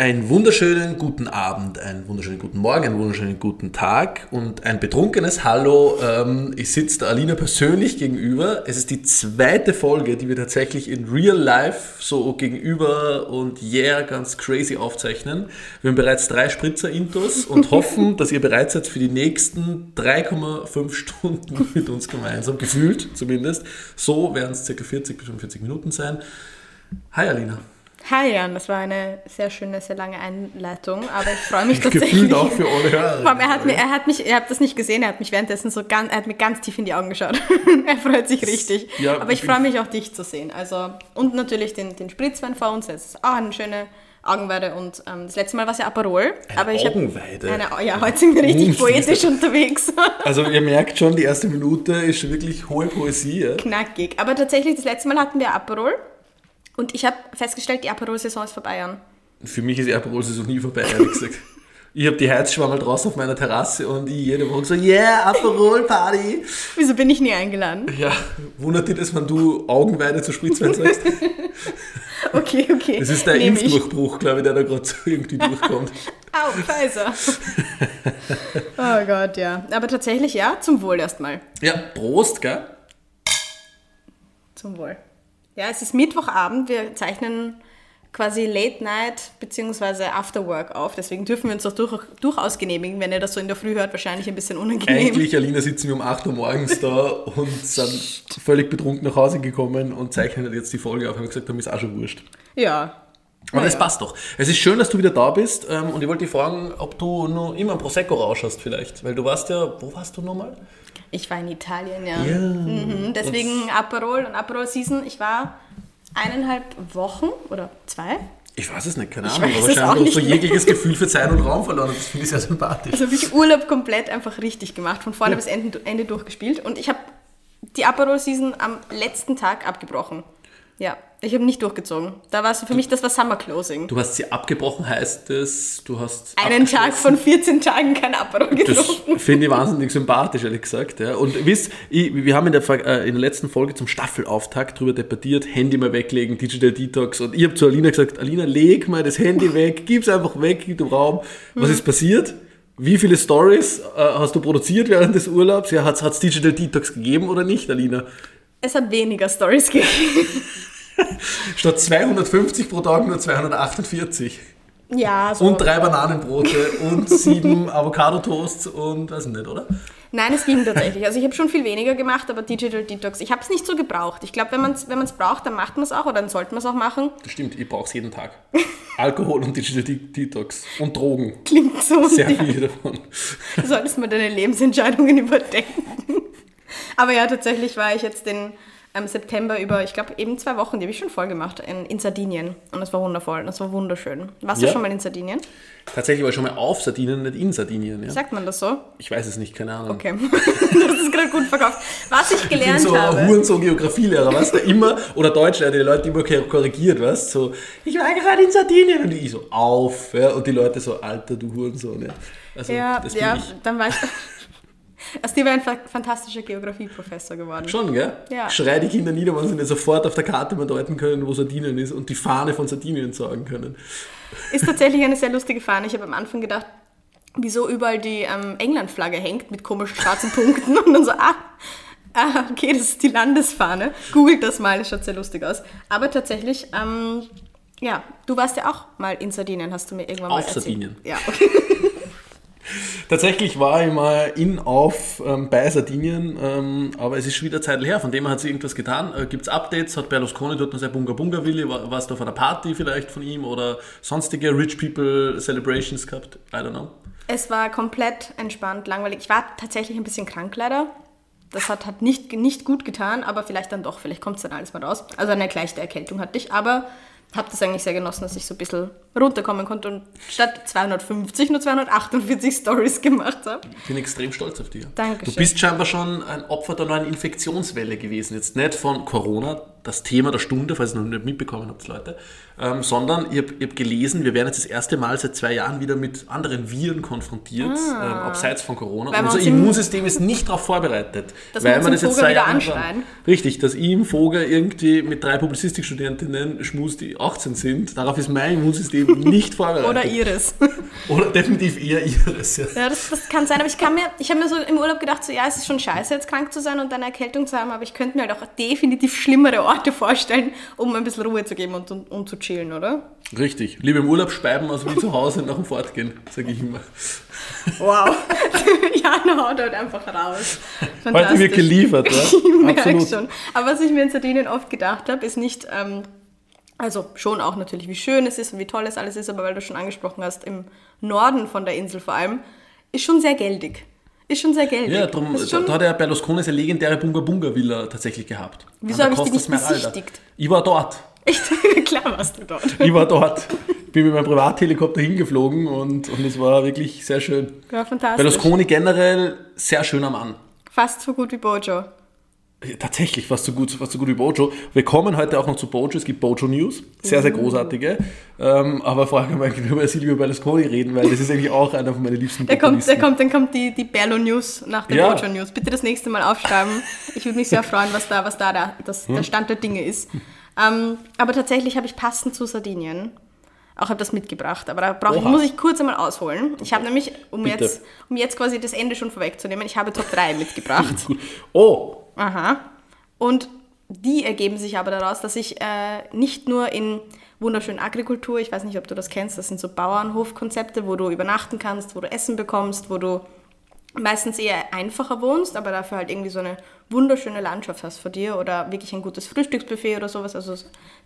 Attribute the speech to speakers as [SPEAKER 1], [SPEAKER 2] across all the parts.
[SPEAKER 1] Einen wunderschönen guten Abend, einen wunderschönen guten Morgen, einen wunderschönen guten Tag und ein betrunkenes Hallo. Ähm, ich sitze der Alina persönlich gegenüber. Es ist die zweite Folge, die wir tatsächlich in Real Life so gegenüber und yeah, ganz crazy aufzeichnen. Wir haben bereits drei Spritzer-Intos und hoffen, dass ihr bereit seid für die nächsten 3,5 Stunden mit uns gemeinsam, gefühlt zumindest. So werden es circa 40 bis 45 Minuten sein. Hi Alina.
[SPEAKER 2] Hi Jan, das war eine sehr schöne, sehr lange Einleitung, aber ich freue mich tatsächlich.
[SPEAKER 1] Gefühlt auch für alle Hörer.
[SPEAKER 2] Er hat, mir, er hat mich, ihr habt das nicht gesehen, er hat mich währenddessen so ganz, er hat mir ganz tief in die Augen geschaut. er freut sich richtig. Ja, aber ich freue mich auch dich zu sehen. Also, und natürlich den, den Spritzwein vor uns, das ist auch eine schöne Augenweide und ähm, das letzte Mal war es ja Aperol.
[SPEAKER 1] Eine
[SPEAKER 2] aber ich
[SPEAKER 1] Augenweide?
[SPEAKER 2] Eine, ja, heute sind wir richtig poetisch unterwegs.
[SPEAKER 1] also ihr merkt schon, die erste Minute ist wirklich hohe Poesie. Ja?
[SPEAKER 2] Knackig. Aber tatsächlich, das letzte Mal hatten wir Aperol und ich habe festgestellt, die Aperol-Saison ist vorbei, Jan.
[SPEAKER 1] Für mich ist die Aperol-Saison nie vorbei, ehrlich gesagt. Ich habe die Heizschwammel draußen auf meiner Terrasse und ich jede Woche so, yeah, Aperol-Party.
[SPEAKER 2] Wieso bin ich nie eingeladen?
[SPEAKER 1] Ja, wundert dich das, wenn du Augenweide zu Spritzwein sagst?
[SPEAKER 2] okay, okay.
[SPEAKER 1] Das ist der Nehm Impfdurchbruch, glaube ich, der da gerade so irgendwie durchkommt.
[SPEAKER 2] Au, Pfizer. oh Gott, ja. Aber tatsächlich, ja, zum Wohl erstmal.
[SPEAKER 1] Ja, Prost, gell?
[SPEAKER 2] Zum Wohl. Ja, es ist Mittwochabend. Wir zeichnen quasi Late Night bzw. After Work auf. Deswegen dürfen wir uns auch durch, durchaus genehmigen, wenn ihr das so in der Früh hört, wahrscheinlich ein bisschen unangenehm.
[SPEAKER 1] Eigentlich, Alina, sitzen wir um 8 Uhr morgens da und sind völlig betrunken nach Hause gekommen und zeichnen jetzt die Folge auf. Haben gesagt, haben ist auch schon wurscht.
[SPEAKER 2] Ja.
[SPEAKER 1] Aber es ja. passt doch. Es ist schön, dass du wieder da bist ähm, und ich wollte dich fragen, ob du nur immer ein Prosecco rausschaust vielleicht, weil du warst ja, wo warst du nochmal?
[SPEAKER 2] Ich war in Italien, ja. ja. Mhm. Deswegen und Aperol und Aperol Season. Ich war eineinhalb Wochen oder zwei.
[SPEAKER 1] Ich weiß es nicht, keine Ahnung. Aber wahrscheinlich hast du jegliches Gefühl für Zeit und Raum verloren. Das finde ich sehr sympathisch.
[SPEAKER 2] Also habe ich Urlaub komplett einfach richtig gemacht, von vorne ja. bis Ende, Ende durchgespielt. Und ich habe die Aperol Season am letzten Tag abgebrochen. Ja, ich habe nicht durchgezogen. Da war es für du, mich, das war Summer Closing.
[SPEAKER 1] Du hast sie abgebrochen, heißt es, du hast.
[SPEAKER 2] Einen Tag von 14 Tagen kein Aperol getrunken.
[SPEAKER 1] Das finde ich wahnsinnig sympathisch, ehrlich gesagt. Ja. Und wisst, ich, wir haben in der, äh, in der letzten Folge zum Staffelauftakt darüber debattiert: Handy mal weglegen, Digital Detox. Und ich habe zu Alina gesagt: Alina, leg mal das Handy weg, gib es einfach weg, gib dem Raum. Was mhm. ist passiert? Wie viele Stories äh, hast du produziert während des Urlaubs? Ja, hat es Digital Detox gegeben oder nicht, Alina?
[SPEAKER 2] Es hat weniger Stories gegeben.
[SPEAKER 1] Statt 250 pro Tag nur 248.
[SPEAKER 2] Ja, so.
[SPEAKER 1] Und drei Bananenbrote und sieben Avocado-Toasts und weiß nicht, oder?
[SPEAKER 2] Nein, es ging tatsächlich. Also ich habe schon viel weniger gemacht, aber Digital Detox, ich habe es nicht so gebraucht. Ich glaube, wenn man es wenn braucht, dann macht man es auch oder dann sollte man es auch machen.
[SPEAKER 1] Das stimmt, ich brauche es jeden Tag. Alkohol und Digital Detox und Drogen.
[SPEAKER 2] Klingt so.
[SPEAKER 1] Sehr ja. viele davon.
[SPEAKER 2] Du solltest mal deine Lebensentscheidungen überdenken. Aber ja, tatsächlich war ich jetzt den im September über, ich glaube, eben zwei Wochen, die habe ich schon voll gemacht, in, in Sardinien. Und das war wundervoll, das war wunderschön. Warst ja. du schon mal in Sardinien?
[SPEAKER 1] Tatsächlich war ich schon mal auf Sardinien, nicht in Sardinien. Ja.
[SPEAKER 2] Sagt man das so?
[SPEAKER 1] Ich weiß es nicht, keine Ahnung.
[SPEAKER 2] Okay, das ist gerade gut verkauft. Was ich gelernt
[SPEAKER 1] ich bin so
[SPEAKER 2] habe...
[SPEAKER 1] Huren so Geografielehrer, weißt du, immer, oder Deutschlehrer, die Leute immer korrigiert, weißt du, so, ich war gerade in Sardinien und ich so, auf, ja, und die Leute so, Alter, du Hurensohn, ja.
[SPEAKER 2] Also, ja, ja, dann war ich... Aus dir wäre ein fantastischer Geografieprofessor geworden.
[SPEAKER 1] Schon, gell?
[SPEAKER 2] Ja.
[SPEAKER 1] Schrei die Kinder nieder, wenn sie nicht sofort auf der Karte mal deuten können, wo Sardinien ist und die Fahne von Sardinien sagen können.
[SPEAKER 2] Ist tatsächlich eine sehr lustige Fahne. Ich habe am Anfang gedacht, wieso überall die ähm, England-Flagge hängt mit komischen schwarzen Punkten und dann so, ah, ah, okay, das ist die Landesfahne. Googelt das mal, das schaut sehr lustig aus. Aber tatsächlich, ähm, ja, du warst ja auch mal in Sardinien, hast du mir irgendwann
[SPEAKER 1] Auf
[SPEAKER 2] mal erzählt.
[SPEAKER 1] Auf Sardinien.
[SPEAKER 2] Ja, okay.
[SPEAKER 1] Tatsächlich war ich mal in auf ähm, bei Sardinien, ähm, aber es ist schon wieder Zeit her, von dem hat sich irgendwas getan. Äh, Gibt es Updates? Hat Berlusconi dort noch sein Bunga Bunga Willi? War, warst du auf einer Party vielleicht von ihm oder sonstige Rich People Celebrations gehabt? I don't know.
[SPEAKER 2] Es war komplett entspannt, langweilig. Ich war tatsächlich ein bisschen krank leider. Das hat, hat nicht, nicht gut getan, aber vielleicht dann doch. Vielleicht kommt es dann alles mal raus. Also eine leichte Erkältung hatte ich, aber habe das eigentlich sehr genossen, dass ich so ein bisschen runterkommen konnte und statt 250 nur 248 Stories gemacht habe.
[SPEAKER 1] Ich bin extrem stolz auf dich.
[SPEAKER 2] Dankeschön.
[SPEAKER 1] Du bist scheinbar schon ein Opfer der neuen Infektionswelle gewesen. Jetzt nicht von Corona, das Thema der Stunde, falls ihr noch nicht mitbekommen habt, Leute, ähm, sondern ich habe hab gelesen, wir werden jetzt das erste Mal seit zwei Jahren wieder mit anderen Viren konfrontiert, ähm, abseits von Corona.
[SPEAKER 2] Ah. Weil
[SPEAKER 1] Unser
[SPEAKER 2] uns im-
[SPEAKER 1] Immunsystem ist nicht darauf vorbereitet.
[SPEAKER 2] Dass wir uns im Vogel wieder
[SPEAKER 1] Jahre
[SPEAKER 2] anschreien.
[SPEAKER 1] Richtig, dass ich im Vogel irgendwie mit drei Publizistikstudentinnen schmus, die 18 sind, darauf ist mein Immunsystem nicht vorbereitet.
[SPEAKER 2] Oder Iris.
[SPEAKER 1] Oder definitiv eher ihres. Ja.
[SPEAKER 2] Ja, das, das kann sein, aber ich kann mir, ich habe mir so im Urlaub gedacht, so ja, es ist schon scheiße, jetzt krank zu sein und eine Erkältung zu haben, aber ich könnte mir halt auch definitiv schlimmere Orte vorstellen, um ein bisschen Ruhe zu geben und, und, und zu chillen, oder?
[SPEAKER 1] Richtig. Lieber im Urlaub speiben als wie zu Hause nach dem Fortgehen, sage ich immer.
[SPEAKER 2] Wow. Jana haut halt einfach raus.
[SPEAKER 1] Heute wird geliefert, ja?
[SPEAKER 2] Ich merke
[SPEAKER 1] Absolut.
[SPEAKER 2] schon. Aber was ich mir in Sardinien oft gedacht habe, ist nicht, ähm, also schon auch natürlich, wie schön es ist und wie toll es alles ist, aber weil du schon angesprochen hast, im Norden von der Insel vor allem, ist schon sehr geldig. Ist schon sehr geldig.
[SPEAKER 1] Ja,
[SPEAKER 2] ist
[SPEAKER 1] da, hat ja Berlusconi seine legendäre Bunga Bunga Villa tatsächlich gehabt.
[SPEAKER 2] Wieso
[SPEAKER 1] An der
[SPEAKER 2] hab ich die nicht besichtigt?
[SPEAKER 1] Ich war dort.
[SPEAKER 2] echt klar warst du dort.
[SPEAKER 1] Ich war dort. Bin mit meinem Privathelikopter hingeflogen und, und es war wirklich sehr schön.
[SPEAKER 2] Ja, fantastisch.
[SPEAKER 1] Berlusconi generell sehr schöner Mann.
[SPEAKER 2] Fast so gut wie Bojo.
[SPEAKER 1] Tatsächlich, fast so gut, fast so gut wie Bojo. Wir kommen heute auch noch zu Bojo. Es gibt Bojo News, sehr, sehr großartige. Ähm, aber vorher können wir über Silvio Berlusconi reden, weil das ist eigentlich auch einer von meinen liebsten
[SPEAKER 2] Da kommt,
[SPEAKER 1] Populisten.
[SPEAKER 2] kommt, dann kommt die, die Berlo News nach der
[SPEAKER 1] Ja.
[SPEAKER 2] Bojo News. Bitte das nächste Mal aufschreiben. Ich würde mich sehr freuen, was da, was da der, das, der Stand der Dinge ist. Ähm, aber tatsächlich habe ich passend zu Sardinien auch etwas mitgebracht. Aber da brauch, ich, muss ich kurz einmal ausholen. Ich habe nämlich, um
[SPEAKER 1] Bitte.
[SPEAKER 2] jetzt, um jetzt quasi das Ende schon vorwegzunehmen, ich habe Top 3 mitgebracht.
[SPEAKER 1] Oh,
[SPEAKER 2] Aha. Und die ergeben sich aber daraus, dass ich äh, nicht nur in wunderschönen Agrikultur, ich weiß nicht, ob du das kennst, das sind so Bauernhofkonzepte, wo du übernachten kannst, wo du Essen bekommst, wo du meistens eher einfacher wohnst, aber dafür halt irgendwie so eine wunderschöne Landschaft hast vor dir oder wirklich ein gutes Frühstücksbuffet oder sowas. Also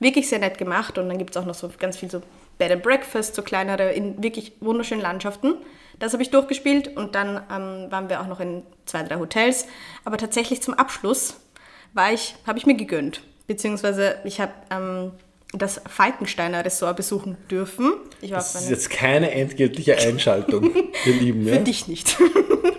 [SPEAKER 2] wirklich sehr nett gemacht und dann gibt es auch noch so ganz viel so Bed and Breakfast, so kleinere, in wirklich wunderschönen Landschaften. Das habe ich durchgespielt und dann ähm, waren wir auch noch in zwei, drei Hotels. Aber tatsächlich zum Abschluss war ich, habe ich mir gegönnt. Beziehungsweise ich habe ähm, das Falkensteiner Ressort besuchen dürfen.
[SPEAKER 1] Das ist jetzt keine entgeltliche Einschaltung, ihr Lieben.
[SPEAKER 2] für
[SPEAKER 1] Ja?
[SPEAKER 2] dich nicht.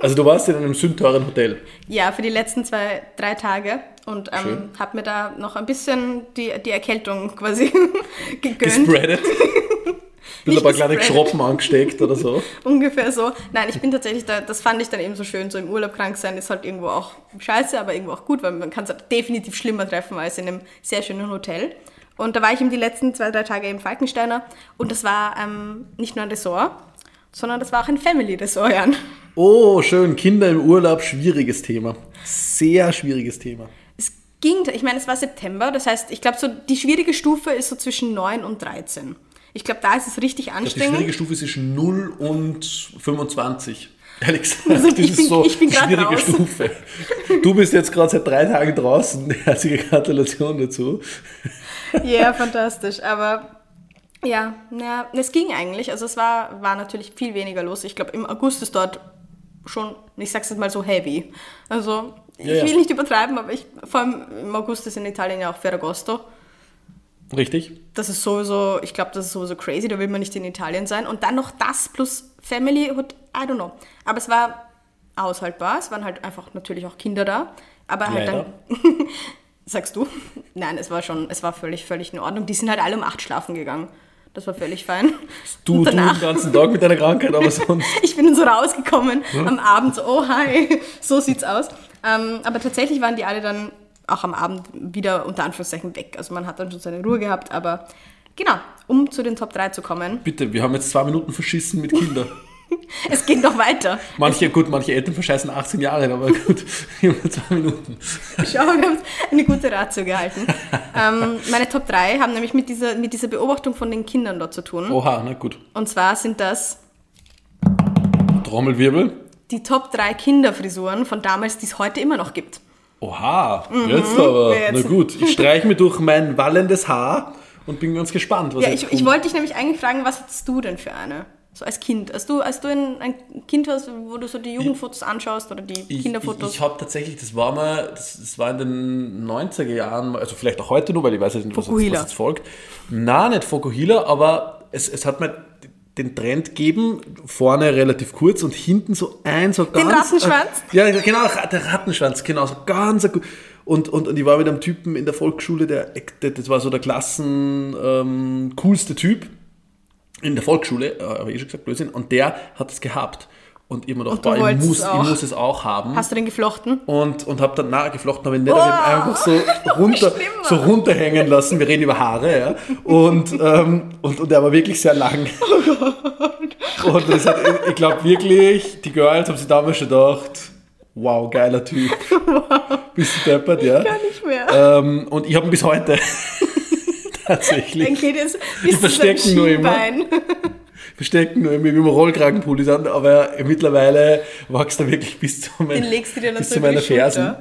[SPEAKER 1] Also du warst in einem sündteuren Hotel.
[SPEAKER 2] Ja, für die letzten zwei, drei Tage und ähm, habe mir da noch ein bisschen die, die Erkältung quasi gegönnt.
[SPEAKER 1] Gespreadet. Bisschen
[SPEAKER 2] Nicht
[SPEAKER 1] ein paar kleine. Schroppen angesteckt oder so.
[SPEAKER 2] Ungefähr so. Nein, ich bin tatsächlich da, das fand ich dann eben so schön, so im Urlaub krank sein ist halt irgendwo auch scheiße, aber irgendwo auch gut, weil man kann es halt definitiv schlimmer treffen als in einem sehr schönen Hotel. Und da war ich eben die letzten zwei, drei Tage im Falkensteiner und das war ähm, nicht nur ein Ressort, sondern das war auch ein Family-Ressort, Jan.
[SPEAKER 1] Oh, schön. Kinder im Urlaub, schwieriges Thema. Sehr schwieriges Thema.
[SPEAKER 2] Es ging, ich meine, es war September, das heißt, ich glaube, so die schwierige Stufe ist so zwischen 9 und 13. Ich glaube, da ist es richtig
[SPEAKER 1] Die
[SPEAKER 2] anstrengend.
[SPEAKER 1] schwierige Stufe ist zwischen 0 und 25. Ehrlich gesagt,
[SPEAKER 2] Also
[SPEAKER 1] das
[SPEAKER 2] ich
[SPEAKER 1] ist
[SPEAKER 2] bin-
[SPEAKER 1] so
[SPEAKER 2] ich bin
[SPEAKER 1] die schwierige
[SPEAKER 2] raus.
[SPEAKER 1] Stufe. Du bist jetzt gerade seit drei Tagen draußen. Herzliche Gratulation dazu.
[SPEAKER 2] Ja, fantastisch. Aber ja, ja, es ging eigentlich. Also es war, war natürlich viel weniger los. Ich glaube, im August ist dort schon, ich sag's jetzt mal so heavy. Also ich
[SPEAKER 1] Ja, ja.
[SPEAKER 2] will nicht übertreiben, aber ich, vor allem im August ist in Italien ja auch Ferragosto.
[SPEAKER 1] Richtig?
[SPEAKER 2] Das ist sowieso, ich glaube, das ist sowieso crazy, da will man nicht in Italien sein. Und dann noch das plus Family, I don't know. Aber es war aushaltbar, es waren halt einfach natürlich auch Kinder da. Aber halt
[SPEAKER 1] Leider.
[SPEAKER 2] dann, sagst du? Nein, es war schon, es war völlig, völlig in Ordnung. Die sind halt alle um acht schlafen gegangen. Das war völlig fein.
[SPEAKER 1] Du,
[SPEAKER 2] Und
[SPEAKER 1] du den ganzen Tag mit deiner Krankheit, aber sonst.
[SPEAKER 2] ich bin so rausgekommen am Abend, so, oh hi, so sieht's aus. Ähm, aber tatsächlich waren die alle dann auch am Abend wieder unter Anführungszeichen weg. Also man hat dann schon seine Ruhe gehabt, aber genau, um zu den Top 3 zu kommen,
[SPEAKER 1] Bitte, wir haben jetzt zwei Minuten verschissen mit Kindern.
[SPEAKER 2] es geht noch weiter.
[SPEAKER 1] Manche, gut, manche Eltern verscheißen 18 Jahre, aber gut, immer zwei Minuten.
[SPEAKER 2] Schau, wir haben eine gute Ratio gehalten. ähm, meine Top 3 haben nämlich mit dieser, mit dieser Beobachtung von den Kindern dort zu tun.
[SPEAKER 1] Oha, na gut.
[SPEAKER 2] Und zwar sind das
[SPEAKER 1] Trommelwirbel.
[SPEAKER 2] die Top 3 Kinderfrisuren von damals, die es heute immer noch gibt.
[SPEAKER 1] Oha, jetzt aber.
[SPEAKER 2] Mhm. Jetzt.
[SPEAKER 1] Na gut, ich streiche mir durch mein wallendes Haar und bin ganz gespannt, was
[SPEAKER 2] Ja,
[SPEAKER 1] jetzt
[SPEAKER 2] ich, ich
[SPEAKER 1] kommt.
[SPEAKER 2] wollte dich nämlich eigentlich fragen, was hattest du denn für eine? So als Kind. Als du, als du ein, ein Kind hast, wo du so die Jugendfotos anschaust oder die
[SPEAKER 1] Ich,
[SPEAKER 2] Kinderfotos.
[SPEAKER 1] ich, ich habe tatsächlich, das war mal, das, das war in den 90er Jahren, also vielleicht auch heute nur, weil ich weiß nicht, was was jetzt folgt. Na, nicht Fokuhila, aber es, es hat mal den Trend gegeben, vorne relativ kurz und hinten so ein, so ganz...
[SPEAKER 2] Rattenschwanz?
[SPEAKER 1] Äh, ja, genau, der Rattenschwanz, genau, so ganz... gut. Und, und, und ich war mit einem Typen in der Volksschule, der, der das war so der Klassen ähm, coolste Typ in der Volksschule, äh, habe ich eh schon gesagt, Blödsinn, und der hat es gehabt. Und ich
[SPEAKER 2] Und du
[SPEAKER 1] boah, ich muss,
[SPEAKER 2] es
[SPEAKER 1] ich
[SPEAKER 2] auch.
[SPEAKER 1] muss es auch haben.
[SPEAKER 2] Hast du den geflochten?
[SPEAKER 1] Und, und habe dann nachgeflochten, habe ihn nicht
[SPEAKER 2] Oh,
[SPEAKER 1] einfach so runter, so runterhängen lassen. Wir reden über Haare, ja. Und, ähm, und, und der war wirklich sehr lang. Und das hat, ich- ich glaube wirklich, die Girls haben sich damals schon gedacht, wow, geiler Typ. Du deppert, ja.
[SPEAKER 2] Gar nicht mehr.
[SPEAKER 1] Ähm, und ich habe ihn bis heute. Tatsächlich.
[SPEAKER 2] Dann geht es bis zu seinem
[SPEAKER 1] verstecken nur immer. Verstecken nur irgendwie, wie man Rollkragenpullis an, aber mittlerweile wächst er wirklich bis zu, mein, bis zu meiner Fersen.